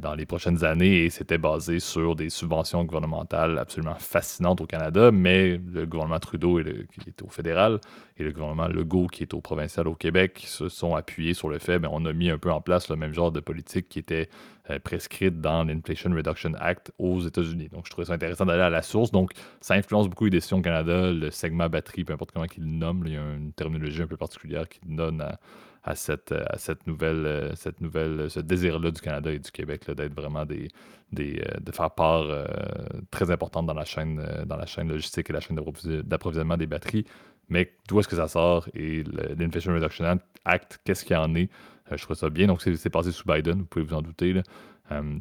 dans les prochaines années et c'était basé sur des subventions gouvernementales absolument fascinantes au Canada, mais le gouvernement Trudeau, qui est au fédéral, et le gouvernement Legault, qui est au provincial au Québec, se sont appuyés sur le fait qu'on ben, a mis un peu en place le même genre de politique qui était euh, prescrite dans l'Inflation Reduction Act aux États-Unis. Donc, je trouvais ça intéressant d'aller à la source. Donc, ça influence beaucoup les décisions au Canada, le segment batterie, peu importe comment il le nomme. il y a une terminologie un peu particulière qui donne à à cette, euh, à cette nouvelle, euh, cette nouvelle, ce désir-là du Canada et du Québec d'être vraiment des, des, euh, de faire part très importante dans la chaîne, dans la chaîne logistique et la chaîne d'approvisionnement des batteries. Mais d'où est-ce que ça sort et l'Inflation Reduction Act, qu'est-ce qu'il y en est? je trouve ça bien. Donc, c'est passé sous Biden, vous pouvez vous en douter.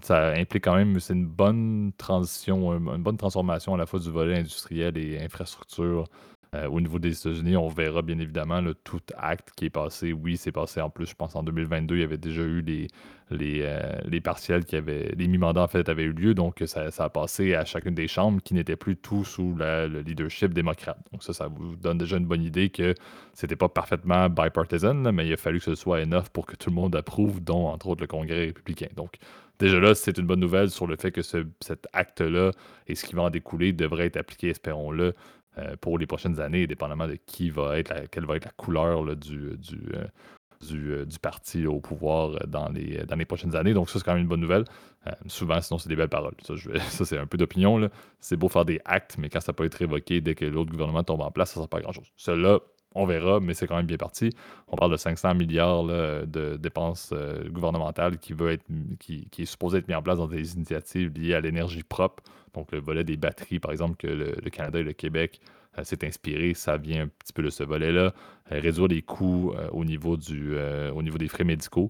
ça implique quand même, c'est une bonne transition, une bonne transformation à la fois du volet industriel et infrastructure euh, au niveau des États-Unis, on verra bien évidemment tout acte qui est passé. Oui, c'est passé en plus, je pense en 2022, il y avait déjà eu les, les, euh, les partiels qui avaient, les mi-mandats en fait avaient eu lieu, donc ça, a passé à chacune des chambres qui n'étaient plus tout sous le leadership démocrate. Donc ça, ça vous donne déjà une bonne idée que c'était pas parfaitement bipartisan, mais il a fallu que ce soit enough pour que tout le monde approuve, dont entre autres le Congrès républicain. Donc déjà là, c'est une bonne nouvelle sur le fait que cet acte-là et ce qui va en découler devrait être appliqué, espérons-le, euh, pour les prochaines années, dépendamment de qui va être quelle va être la couleur du, du, euh, euh, du, parti au pouvoir dans les, dans les prochaines années. Donc, ça, c'est quand même une bonne nouvelle. souvent, sinon, c'est des belles paroles. Ça, c'est un peu d'opinion. C'est beau faire des actes, mais quand ça peut être révoqué dès que l'autre gouvernement tombe en place, ça ne sert pas grand-chose. Cela, on verra, mais c'est quand même bien parti. On parle de 500 milliards de dépenses gouvernementales qui, veut être, est supposé être mis en place dans des initiatives liées à l'énergie propre donc, le volet des batteries, par exemple, que le, Canada et le Québec euh, s'est inspiré, ça vient un petit peu de ce volet-là. Euh, réduire les coûts euh, au, niveau du, au niveau des frais médicaux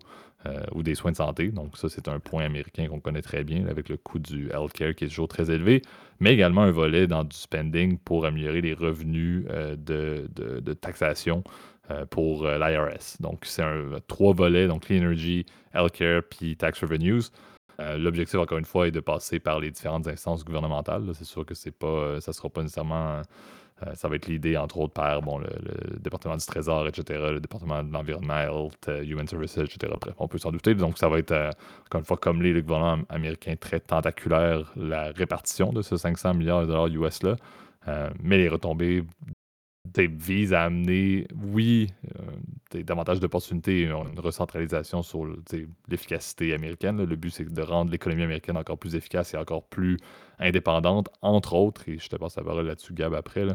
ou des soins de santé. Donc, ça, c'est un point américain qu'on connaît très bien, avec le coût du healthcare qui est toujours très élevé, mais également un volet dans du spending pour améliorer les revenus de, de, taxation pour l'IRS. Donc, c'est trois volets, donc Clean Energy, Healthcare, puis Tax Revenues. Euh, l'objectif, encore une fois, est de passer par les différentes instances gouvernementales. C'est sûr que c'est pas, euh, ça ne sera pas nécessairement. Euh, ça va être l'idée, entre autres, par bon, le, département du Trésor, etc., le département de l'environnement, Health, Human Services, etc. Bref, on peut s'en douter. Donc, ça va être, encore une fois, comme les, le gouvernement américain, très tentaculaire, la répartition de ce 500 milliards de dollars US-là. mais les retombées vise à amener, oui, davantage d'opportunités, une recentralisation sur l'efficacité américaine. Le but, c'est de rendre l'économie américaine encore plus efficace et encore plus indépendante, entre autres, et je te passe la parole là-dessus, Gab, après,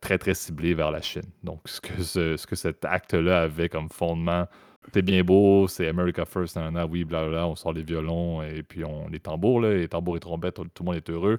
très, très ciblée vers la Chine. Donc, ce que, ce, que cet acte-là avait comme fondement, c'est bien beau, c'est America First, nan, oui, blablabla, on sort les violons et puis on, les tambours, les tambours et trompettes, tout, le monde est heureux.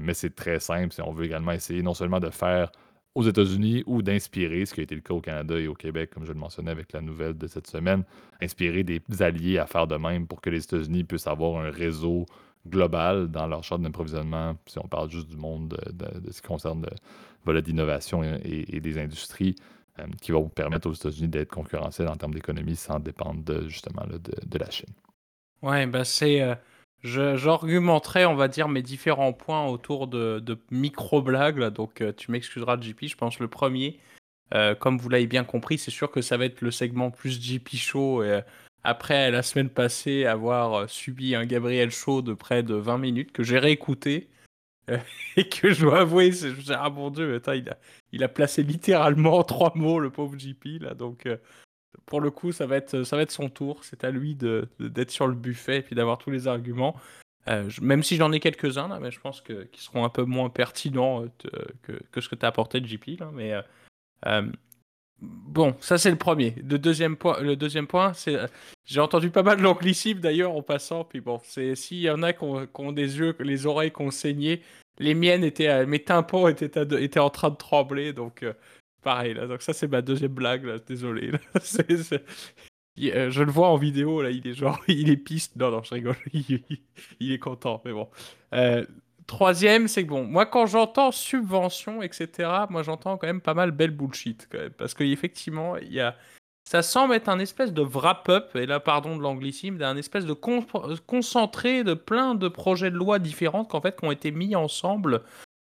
mais c'est très simple si on veut également essayer non seulement de faire aux États-Unis ou d'inspirer, ce qui a été le cas au Canada et au Québec, comme je le mentionnais avec la nouvelle de cette semaine, inspirer des alliés à faire de même pour que les États-Unis puissent avoir un réseau global dans leur chaîne d'approvisionnement, si on parle juste du monde de, ce qui concerne le volet d'innovation et, des industries, euh, qui vont permettre aux États-Unis d'être concurrentiels en termes d'économie sans dépendre de, justement de, la Chine. Ouais, ben c'est... Euh, J'argumenterai, on va dire, mes différents points autour de, micro-blagues. Donc, euh, tu m'excuseras, JP. Je pense le premier, euh, comme vous l'avez bien compris, c'est sûr que ça va être le segment plus JP Show. Euh, après la semaine passée, avoir subi un Gabriel Show de près de 20 minutes que j'ai réécouté et que je dois avouer, c'est ah mon dieu, il, a, il a placé littéralement trois mots, le pauvre JP. Là, donc, pour le coup, ça va être, ça va être son tour. C'est à lui d'être sur le buffet et puis d'avoir tous les arguments. Euh, même si j'en ai quelques-uns, mais je pense qu'ils seront un peu moins pertinents euh, que, que, ce que tu as apporté JP. Là, mais euh, bon, ça c'est le premier. Le deuxième point, le deuxième point c'est. J'ai entendu pas mal de l'anglicisme d'ailleurs en passant. Puis bon, c'est s'il y en a qui ont, des yeux, les oreilles qui ont saigné, les miennes étaient. mes tympans étaient, étaient en train de trembler. Donc Pareil, là. Donc ça, c'est ma deuxième blague, là. Désolé. Euh, je le vois en vidéo, là. Il est genre... Il est piste. Non, non, je rigole. Il, est content, mais bon. Euh, troisième, c'est que bon, moi, quand j'entends subvention, etc., moi, j'entends quand même pas mal belle bullshit, quand même. Parce qu'effectivement, il y a... Ça semble être un espèce de wrap-up, et là, pardon de l'anglicisme, d'un espèce de concentré de plein de projets de loi différents qu'en fait, qui ont été mis ensemble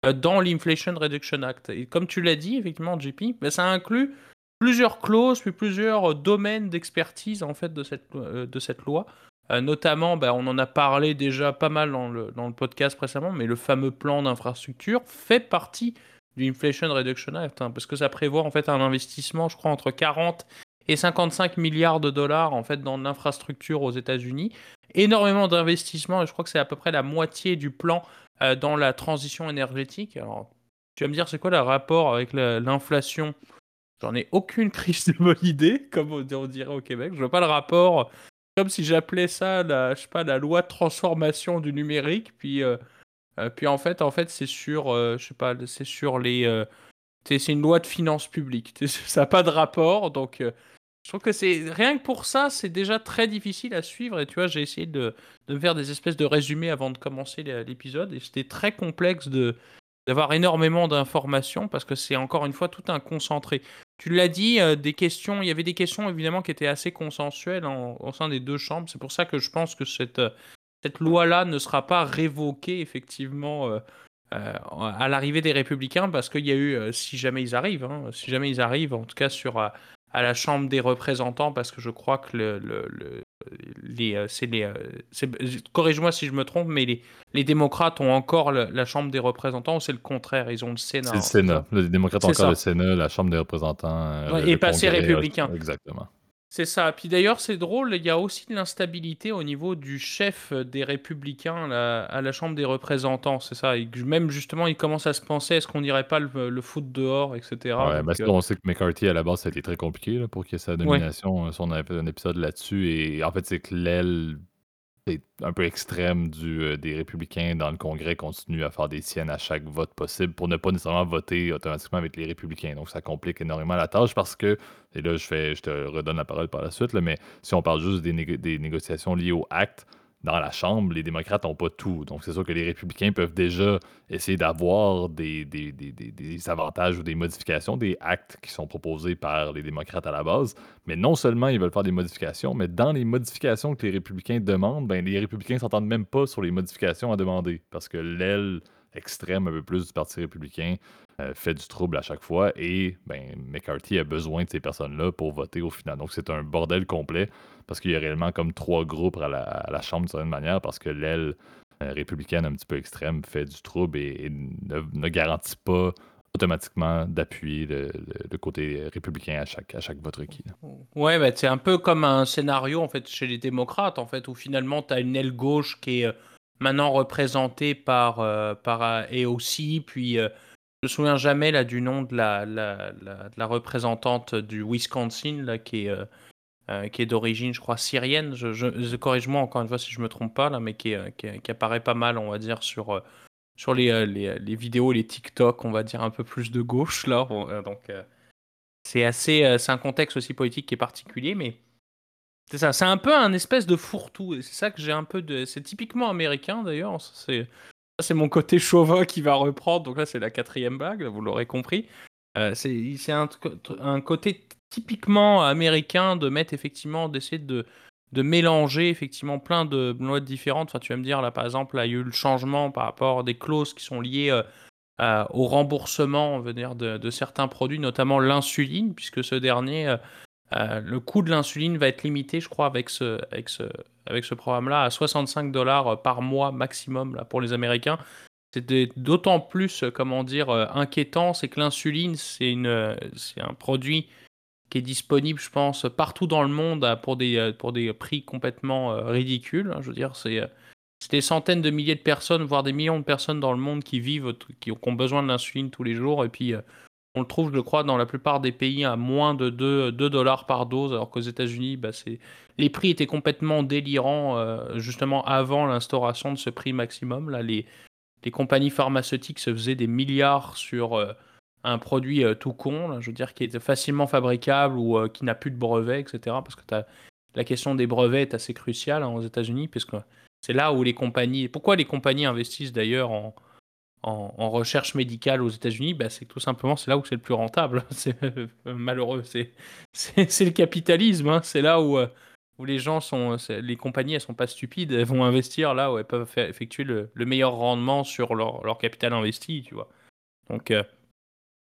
dans l'Inflation Reduction Act. Et comme tu l'as dit, effectivement, JP, ben, ça inclut plusieurs clauses, puis plusieurs domaines d'expertise en fait de cette, euh, de cette loi. Euh, notamment, ben, on en a parlé déjà pas mal dans le, dans le podcast précédemment, mais le fameux plan d'infrastructure fait partie du Inflation Reduction Act, hein, parce que ça prévoit en fait un investissement, je crois, entre 40 et 55 milliards de dollars en fait dans l'infrastructure aux États-Unis. Énormément d'investissements, et je crois que c'est à peu près la moitié du plan euh, dans la transition énergétique. Alors, tu vas me dire, c'est quoi le rapport avec l'inflation? J'en ai aucune crise de bonne idée, comme on dirait au Québec. Je vois pas le rapport, comme si j'appelais ça la, je sais pas, la loi de transformation du numérique. Puis, euh, euh, puis en fait, en fait, c'est sur, je sais pas, c'est sur les, c'est une loi de finances publiques. Ça n'a pas de rapport, donc je trouve que c'est rien que pour ça, c'est déjà très difficile à suivre. Et tu vois, j'ai essayé de, de, faire des espèces de résumés avant de commencer l'épisode, et c'était très complexe de d'avoir énormément d'informations parce que c'est encore une fois tout un concentré. Tu l'as dit, euh, des questions, il y avait des questions évidemment qui étaient assez consensuelles au sein des deux chambres. C'est pour ça que je pense que cette, cette loi-là ne sera pas révoquée effectivement euh, euh, à l'arrivée des républicains parce qu'il y a eu, si jamais ils arrivent, hein, si jamais ils arrivent, en tout cas sur à la Chambre des représentants parce que je crois que le, le, les, euh, c'est les, euh, corrige-moi si je me trompe, mais les, les démocrates ont encore la Chambre des représentants ou c'est le contraire, ils ont le Sénat. C'est le Sénat. Les démocrates ont encore le Sénat, la Chambre des représentants. Euh, et pas ces républicains. Exactement. C'est ça. Puis d'ailleurs, c'est drôle, il y a aussi de l'instabilité au niveau du chef des Républicains à la Chambre des représentants. C'est ça. Et même justement, il commence à se penser est-ce qu'on n'irait pas le, le, foot dehors, etc. Ouais, parce qu'on sait que McCarthy, à la base, ça a été très compliqué pour qu'il y ait sa nomination. On avait fait un épisode là-dessus. Et en fait, c'est que l'aile un peu extrême du, euh, des républicains dans le Congrès continue à faire des siennes à chaque vote possible pour ne pas nécessairement voter automatiquement avec les républicains. Donc ça complique énormément la tâche parce que, et là je, fais, je te redonne la parole par la suite, mais si on parle juste des, des négociations liées au acte, dans la Chambre, les démocrates n'ont pas tout. Donc, c'est sûr que les républicains peuvent déjà essayer d'avoir des, avantages ou des modifications des actes qui sont proposés par les démocrates à la base. Mais non seulement ils veulent faire des modifications, mais dans les modifications que les républicains demandent, ben, les républicains ne s'entendent même pas sur les modifications à demander. Parce que l'aile extrême un peu plus du Parti républicain euh, fait du trouble à chaque fois et ben, McCarthy a besoin de ces personnes-là pour voter au final. Donc c'est un bordel complet parce qu'il y a réellement comme trois groupes à la, Chambre d'une certaine manière parce que l'aile euh, républicaine un petit peu extrême fait du trouble et, ne, garantit pas automatiquement d'appuyer le, côté républicain à chaque, à chaque vote requis. Ouais, bah, c'est un peu comme un scénario en fait chez les démocrates, en fait, où finalement tu as une aile gauche qui est euh, maintenant représentée par, euh, par AOC, puis je me souviens jamais là, du nom de la, la, la, représentante du Wisconsin là, qui est, qui est d'origine, je crois, syrienne. Je, Corrige-moi encore une fois si je me trompe pas, là, mais qui, qui, apparaît pas mal, on va dire, sur sur les, euh, les, les, vidéos, les TikTok, on va dire un peu plus de gauche là. Euh, donc euh, c'est assez, c'est un contexte aussi politique qui est particulier, mais c'est ça, c'est un peu un espèce de fourre-tout. Et c'est ça que j'ai un peu de, c'est typiquement américain d'ailleurs. C'est mon côté chauvin qui va reprendre. Donc là, c'est la quatrième bague, vous l'aurez compris. c'est un, côté typiquement américain de mettre effectivement, d'essayer de, mélanger effectivement plein de lois différentes. Enfin, tu vas me dire, là, par exemple, il y a eu le changement par rapport des clauses qui sont liées euh, au remboursement de, certains produits, notamment l'insuline, puisque ce dernier, euh, euh, le coût de l'insuline va être limité, je crois, avec ce, avec ce, avec ce programme-là, à 65 dollars par mois maximum là, pour les Américains. C'est d'autant plus, comment dire, inquiétant, c'est que l'insuline, c'est un produit qui est disponible, je pense, partout dans le monde euh, pour des, euh, pour des prix complètement euh, ridicules. Hein. Je veux dire, c'est des centaines de milliers de personnes, voire des millions de personnes dans le monde qui vivent, qui ont besoin de l'insuline tous les jours. Et puis, on le trouve, je crois, dans la plupart des pays à moins de 2, dollars par dose, alors qu'aux États-Unis, bah, les prix étaient complètement délirants, justement, avant l'instauration de ce prix maximum. Les, compagnies pharmaceutiques se faisaient des milliards sur un produit euh, tout con, je veux dire, qui est facilement fabricable ou euh, qui n'a plus de brevet, etc. Parce que la question des brevets est assez cruciale hein, aux États-Unis, puisque c'est là où les compagnies. Pourquoi les compagnies investissent d'ailleurs en, en, recherche médicale aux États-Unis bah, C'est tout simplement c'est là où c'est le plus rentable. C'est malheureux. C'est, le capitalisme. Hein. C'est là où, euh, où les gens sont. Les compagnies, elles sont pas stupides. Elles vont investir là où elles peuvent effectuer le, meilleur rendement sur leur, leur, capital investi, tu vois. Donc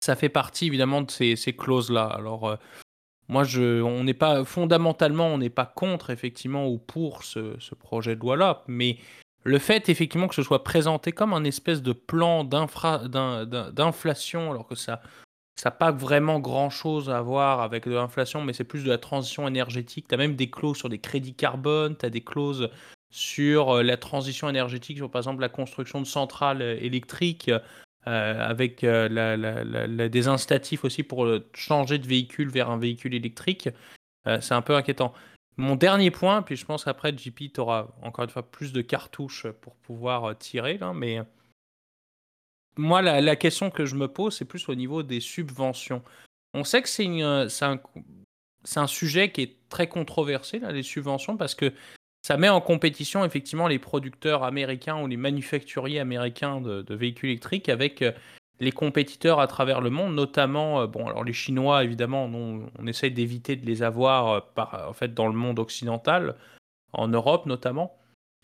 ça fait partie évidemment de ces, clauses-là. Alors, euh, moi, je, on n'est pas fondamentalement, on n'est pas contre effectivement ou pour ce, projet de loi-là, mais le fait effectivement que ce soit présenté comme un espèce de plan d'inflation, alors que ça n'a pas vraiment grand-chose à voir avec de l'inflation, mais c'est plus de la transition énergétique. Tu as même des clauses sur des crédits carbone, tu as des clauses sur euh, la transition énergétique, sur par exemple la construction de centrales euh, électriques. Euh, avec des incitatifs aussi pour changer de véhicule vers un véhicule électrique. c'est un peu inquiétant. Mon dernier point, puis je pense qu'après, JP, tu auras encore une fois plus de cartouches pour pouvoir tirer, là, mais moi, la, question que je me pose, c'est plus au niveau des subventions. On sait que c'est un, un, sujet qui est très controversé, là, les subventions, parce que ça met en compétition effectivement les producteurs américains ou les manufacturiers américains de, véhicules électriques avec euh, les compétiteurs à travers le monde, notamment, euh, bon, alors les Chinois, évidemment, on, on essaie d'éviter de les avoir euh, en fait, dans le monde occidental, en Europe notamment,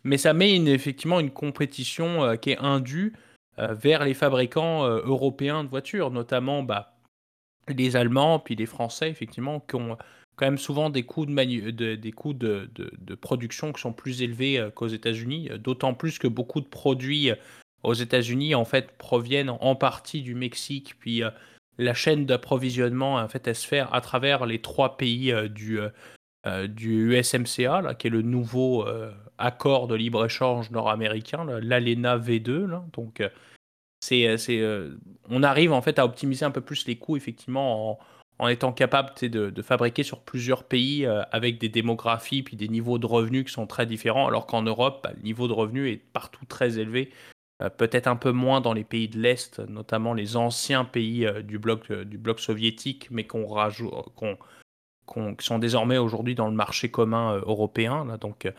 mais ça met effectivement une compétition qui est indue vers les fabricants européens de voitures, notamment bah, les Allemands, puis les Français, effectivement, qui ont quand même souvent des coûts de, production qui sont plus élevés euh, qu'aux États-Unis, euh, d'autant plus que beaucoup de produits euh, aux États-Unis en fait proviennent en partie du Mexique, puis la chaîne d'approvisionnement en fait elle se fait à travers les trois pays du du USMCA là, qui est le nouveau accord de libre échange nord-américain, l'ALENA V2 là, donc c'est on arrive en fait à optimiser un peu plus les coûts effectivement en étant capable de, fabriquer sur plusieurs pays euh, avec des démographies puis des niveaux de revenus qui sont très différents, alors qu'en Europe, bah, le niveau de revenus est partout très élevé, euh, peut-être un peu moins dans les pays de l'Est, notamment les anciens pays euh, du, bloc, du bloc soviétique, mais qu'on rajoute, qui sont désormais aujourd'hui dans le marché commun européen. Là, donc,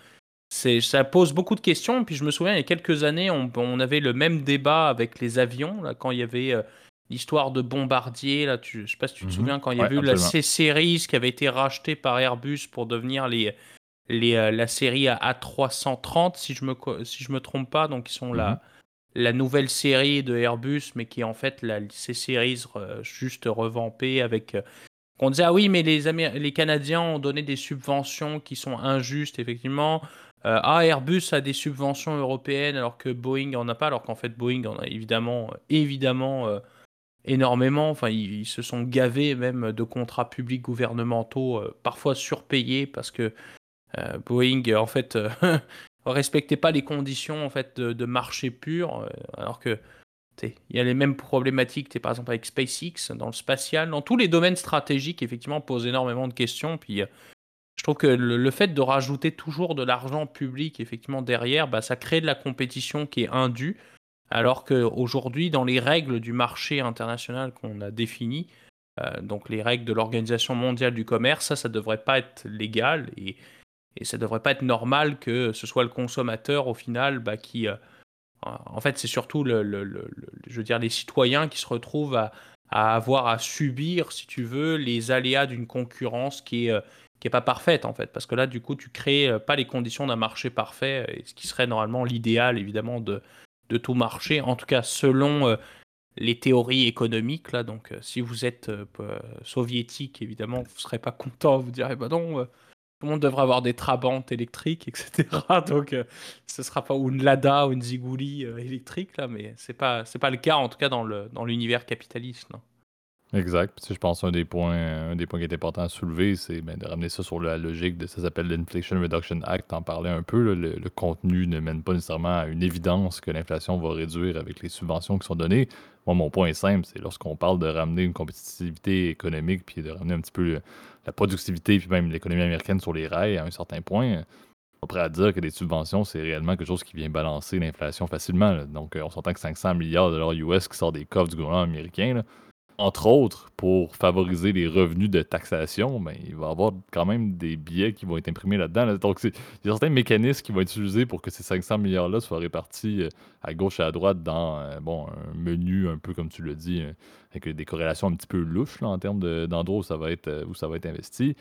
ça pose beaucoup de questions. Puis je me souviens, il y a quelques années, on, on avait le même débat avec les avions, là, quand il y avait l'histoire de Bombardier. Là, tu, je sais pas si tu te mhm. souviens quand il y a eu la C-Series qui avait été rachetée par Airbus pour devenir les, les, euh, la série A330, si je me, si je me trompe pas. Donc, ils sont mhm. La nouvelle série de Airbus, mais qui est en fait la C-Series euh, juste revampée avec. Euh, on disait, ah oui, mais les, Canadiens ont donné des subventions qui sont injustes, effectivement. ah, Airbus a des subventions européennes alors que Boeing en a pas, alors qu'en fait Boeing en a évidemment, évidemment énormément. Enfin, ils, se sont gavés même de contrats publics gouvernementaux, parfois surpayés parce que Boeing, en fait, respectait pas les conditions en fait de, marché pur, alors que il y a les mêmes problématiques, par exemple avec SpaceX, dans le spatial, dans tous les domaines stratégiques, effectivement, posent énormément de questions. Puis je trouve que le, fait de rajouter toujours de l'argent public effectivement derrière, bah, ça crée de la compétition qui est indue, alors qu'aujourd'hui, dans les règles du marché international qu'on a définies, euh, donc les règles de l'Organisation mondiale du commerce, ça, ça devrait pas être légal et, et ça ne devrait pas être normal que ce soit le consommateur au final bah, qui... Euh, en fait, c'est surtout le, je veux dire, les citoyens qui se retrouvent à, avoir à subir, si tu veux, les aléas d'une concurrence qui est, euh, qui est pas parfaite en fait, parce que là du coup tu crées euh, pas les conditions d'un marché parfait, ce qui serait normalement l'idéal évidemment de, de tout marché, en tout cas selon les théories économiques là. Donc si vous êtes soviétique évidemment vous serez pas content, vous direz bah non. Tout le monde devrait avoir des trabantes électriques, etc. Donc, ce sera pas une Lada ou une Zigouli électrique là, mais c'est pas pas le cas en tout cas dans le dans l'univers capitaliste. Exact. je pense un des points, un des points qui est important à soulever, c'est ben, de ramener ça sur la logique de ça s'appelle l'Inflation Reduction Act. En parlais un peu. le, contenu ne mène pas nécessairement à une évidence que l'inflation va réduire avec les subventions qui sont données. Moi, mon point est simple, c'est lorsqu'on parle de ramener une compétitivité économique puis de ramener un petit peu la productivité puis même l'économie américaine sur les rails à un certain point. On prêt à dire que les subventions, c'est réellement quelque chose qui vient balancer l'inflation facilement. Donc, euh, on s'entend que 500 milliards de dollars US qui sortent des coffres du gouvernement américain, entre autres, pour favoriser les revenus de taxation, ben, il va y avoir quand même des billets qui vont être imprimés là-dedans. Donc, il y a certains mécanismes qui vont être utilisés pour que ces 500 milliards-là soient répartis euh, à gauche et à droite dans euh, bon, un menu un peu, comme tu l'as dit, euh, avec des corrélations un petit peu louches en termes d'endroits où, ça va être, où ça va être investi.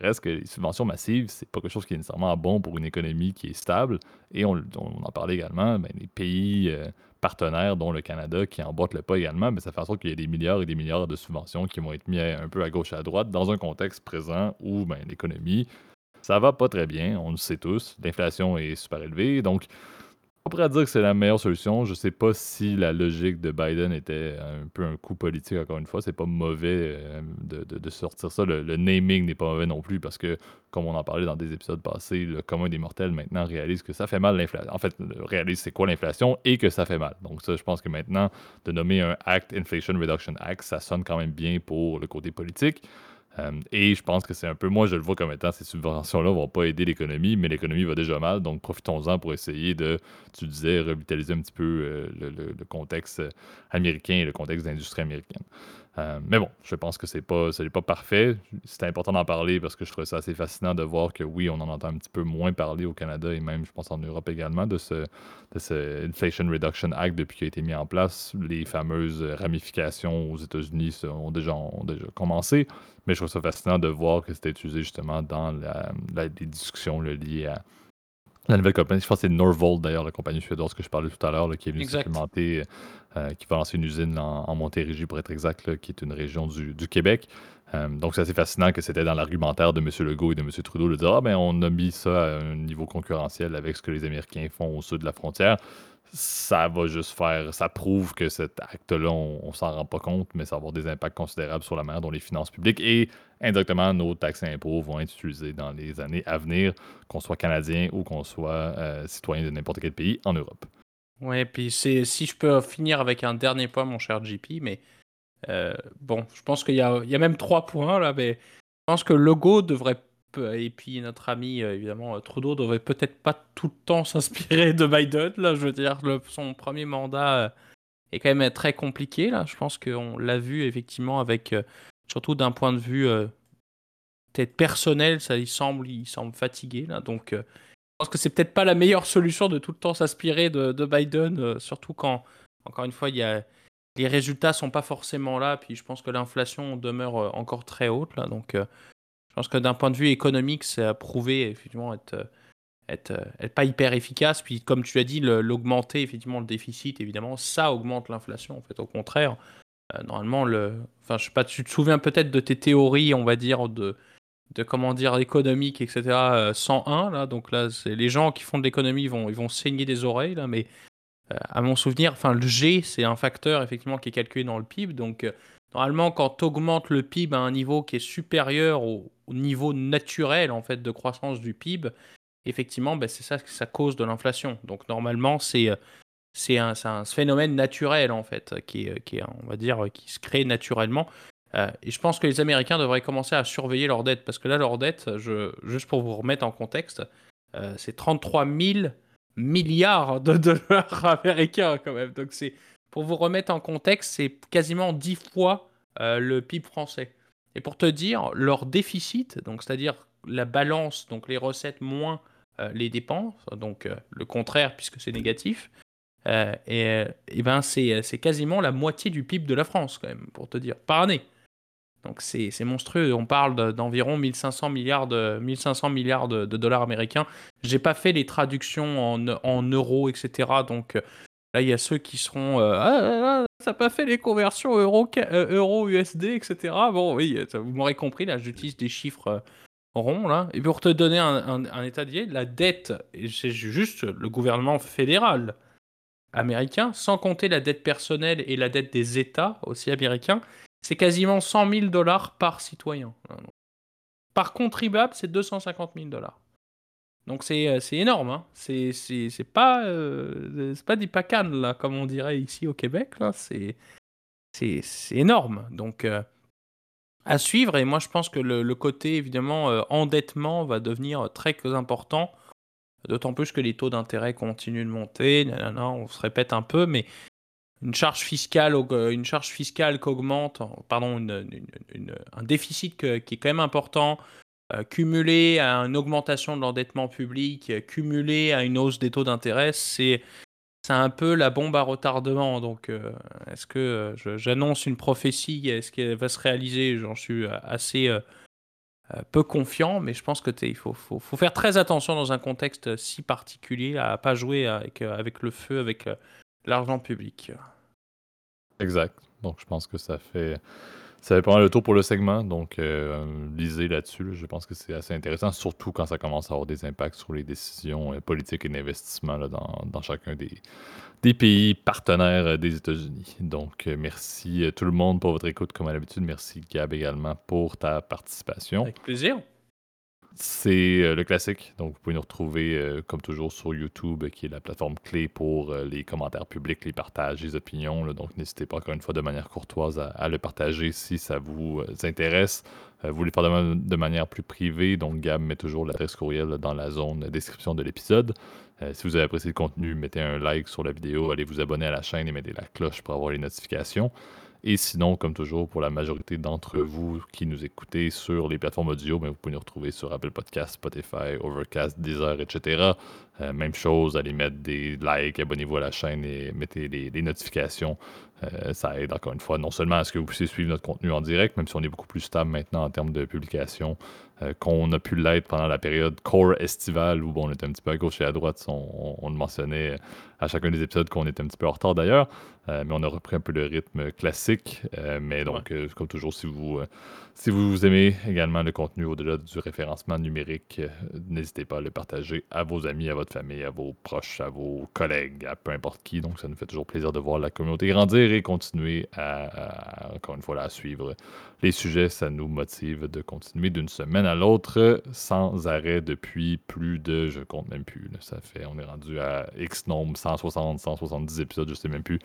Reste que les subventions massives, c'est pas quelque chose qui est nécessairement bon pour une économie qui est stable. Et on, en parlait également, ben, les pays partenaires, dont le Canada, qui emboîtent le pas également, mais ça fait en sorte qu'il y a des milliards et des milliards de subventions qui vont être mis un peu à gauche et à droite dans un contexte présent où ben, l'économie, ça va pas très bien, on le sait tous, l'inflation est super élevée, donc on pourrait dire que c'est la meilleure solution. Je sais pas si la logique de Biden était un peu un coup politique, encore une fois. C'est pas mauvais euh, de, sortir ça. Le, naming n'est pas mauvais non plus parce que, comme on en parlait dans des épisodes passés, le commun des mortels maintenant réalise que ça fait mal l'inflation. En fait, réalise c'est quoi l'inflation et que ça fait mal. Donc, ça, je pense que maintenant, de nommer un Act, Inflation Reduction Act, ça sonne quand même bien pour le côté politique. Euh, et je pense que c'est un peu, moi je le vois comme étant, ces subventions-là vont pas aider l'économie, mais l'économie va déjà mal, donc profitons-en pour essayer de, tu disais, revitaliser un petit peu euh, le, contexte américain et le contexte d'industrie américaine. Euh, mais bon, je pense que c'est pas, n'est pas parfait. C'est important d'en parler parce que je trouve ça assez fascinant de voir que oui, on en entend un petit peu moins parler au Canada et même, je pense, en Europe également de ce, de ce Inflation Reduction Act depuis qu'il a été mis en place. Les fameuses ramifications aux États-Unis ont déjà, ont déjà commencé. Mais je trouve ça fascinant de voir que c'était utilisé justement dans la, les discussions liées à la nouvelle compagnie. Je pense que c'est Norvolt d'ailleurs, la compagnie suédoise que je parlais tout à l'heure, qui est venue supplémenter, euh, qui va lancer une usine en, Montérégie pour être exact, qui est une région du, Québec. Euh, donc c'est assez fascinant que c'était dans l'argumentaire de M. Legault et de M. Trudeau de dire Ah ben on a mis ça à un niveau concurrentiel avec ce que les Américains font au sud de la frontière ça va juste faire, ça prouve que cet acte-là, on, s'en rend pas compte, mais ça va avoir des impacts considérables sur la manière dont les finances publiques et indirectement nos taxes et impôts vont être utilisés dans les années à venir, qu'on soit canadien ou qu'on soit euh, citoyen de n'importe quel pays en Europe. Ouais, puis si je peux finir avec un dernier point, mon cher JP, mais euh, bon, je pense qu'il y, y a, même trois points là, mais je pense que le logo devrait et puis notre ami, euh, évidemment, euh, Trudeau devrait peut-être pas tout le temps s'inspirer de Biden. Là, je veux dire, son premier mandat euh, est quand même très compliqué. Là, je pense qu'on l'a vu effectivement avec, surtout d'un point de vue peut-être personnel, ça il semble, il semble fatigué là. Donc, je pense que c'est peut-être pas la meilleure solution de tout le temps s'inspirer de, Biden, surtout quand, encore une fois, il y a les résultats sont pas forcément là. Puis je pense que l'inflation demeure encore très haute là. Donc je pense que d'un point de vue économique, c'est à prouver effectivement être, être, être, pas hyper efficace. Puis comme tu as dit, l'augmenter effectivement le déficit, évidemment, ça augmente l'inflation. En fait, au contraire, euh, normalement, le, enfin, je sais pas, tu te souviens peut-être de tes théories, on va dire de de comment dire économique, etc. 101 là. Donc là, les gens qui font de l'économie vont ils vont saigner des oreilles là, mais à mon souvenir, enfin le G, c'est un facteur effectivement qui est calculé dans le PIB. Donc normalement, quand tu augmentes le PIB à un niveau qui est supérieur au, niveau naturel en fait de croissance du PIB, effectivement, ben, c'est ça que ça cause de l'inflation. Donc normalement, c'est c'est un, phénomène naturel en fait, qui qui on va dire, qui se crée naturellement. Euh, et je pense que les Américains devraient commencer à surveiller leur dette, parce que là, leur dette, juste pour vous remettre en contexte, euh, c'est 33 000 milliards de dollars américains quand même. Donc c'est, pour vous remettre en contexte, c'est quasiment 10 fois euh, le PIB français. Et pour te dire, leur déficit, donc c'est-à-dire la balance, donc les recettes moins les dépenses, donc le contraire puisque c'est négatif, et, et, ben c'est, quasiment la moitié du PIB de la France même, pour te dire, par année. Donc c'est monstrueux. On parle d'environ 1500 milliards de, 1500 milliards de, dollars américains. J'ai pas fait les traductions en, en euros, etc. Donc euh, là, il y a ceux qui seront euh, ah, ah, ah, ça n'a pas fait les conversions euro, euh, euro USD, etc. Bon, oui, vous m'aurez compris. Là, j'utilise des chiffres ronds là. Et pour te donner un, état d'idée, la dette, c'est juste le gouvernement fédéral américain, sans compter la dette personnelle et la dette des États aussi américains, c'est quasiment 100 000 dollars par citoyen. Par contribuable, c'est 250 000 dollars. Donc c'est euh, énorme. Hein. C'est pas, euh, pas des pacanes, là, comme on dirait ici au Québec. C'est énorme. Donc euh, à suivre. Et moi, je pense que le, côté, évidemment, endettement va devenir très important. D'autant plus que les taux d'intérêt continuent de monter. on se répète un peu, mais une charge fiscale, euh, une charge fiscale qu'augmente, pardon, un déficit qui est quand même important, euh, cumulé à une augmentation de l'endettement public, cumulé à une hausse des taux d'intérêt, c'est c'est un peu la bombe à retardement. Donc, euh, est-ce que j'annonce une prophétie Est-ce qu'elle va se réaliser? J'en suis assez peu confiant, mais je pense que il faut, faire très attention dans un contexte si particulier à pas jouer avec le feu, avec l'argent public. Exact. Donc, je pense que ça fait, ça pas mal le tour pour le segment. Donc, euh, lisez là-dessus. Je pense que c'est assez intéressant, surtout quand ça commence à avoir des impacts sur les décisions euh, politiques et d'investissement dans, chacun des, des pays partenaires euh, des États-Unis. Donc, merci tout le monde pour votre écoute, comme à l'habitude. Merci, Gab, également, pour ta participation. Avec plaisir. C'est euh, le classique. Donc, vous pouvez nous retrouver, euh, comme toujours, sur YouTube, qui est la plateforme clé pour euh, les commentaires publics, les partages, les opinions. Donc, n'hésitez pas, encore une fois, de manière courtoise, à, le partager si ça vous intéresse. vous voulez faire de, manière plus privée. Donc, Gab met toujours l'adresse courriel dans la zone description de l'épisode. si vous avez apprécié le contenu, mettez un like sur la vidéo, allez vous abonner à la chaîne et mettez la cloche pour avoir les notifications. Et sinon, comme toujours, pour la majorité d'entre vous qui nous écoutez sur les plateformes audio, ben, vous pouvez nous retrouver sur Apple Podcasts, Spotify, Overcast, Deezer, etc. Euh, même chose, allez mettre des likes, abonnez-vous à la chaîne et mettez les, notifications. Euh, ça aide encore une fois non seulement à ce que vous puissiez suivre notre contenu en direct, même si on est beaucoup plus stable maintenant en termes de publication, euh, qu'on a pu l'être pendant la période core estivale où bon, on était un petit peu à gauche et à droite. On, le mentionnait à chacun des épisodes qu'on était un petit peu en retard d'ailleurs, mais on a repris un peu le rythme classique. mais donc, comme toujours, si vous, si vous aimez également le contenu au-delà du référencement numérique, n'hésitez pas à le partager à vos amis, à votre famille, à vos proches, à vos collègues, à peu importe qui. Donc, ça nous fait toujours plaisir de voir la communauté grandir et continuer à, encore une fois, à suivre les sujets. Ça nous motive de continuer d'une semaine à l'autre sans arrêt depuis plus de, je compte même plus. ça fait, on est rendu à X nombre, 160, 170 épisodes, je sais même plus.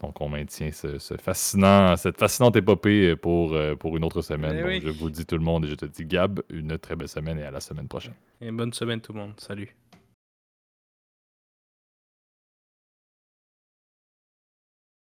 Donc, on maintient ce, fascinant, cette fascinante épopée pour, euh, pour une autre semaine. Eh je vous dis tout le monde et je te dis, Gab, une très belle semaine et à la semaine prochaine. Et bonne semaine tout le monde. Salut.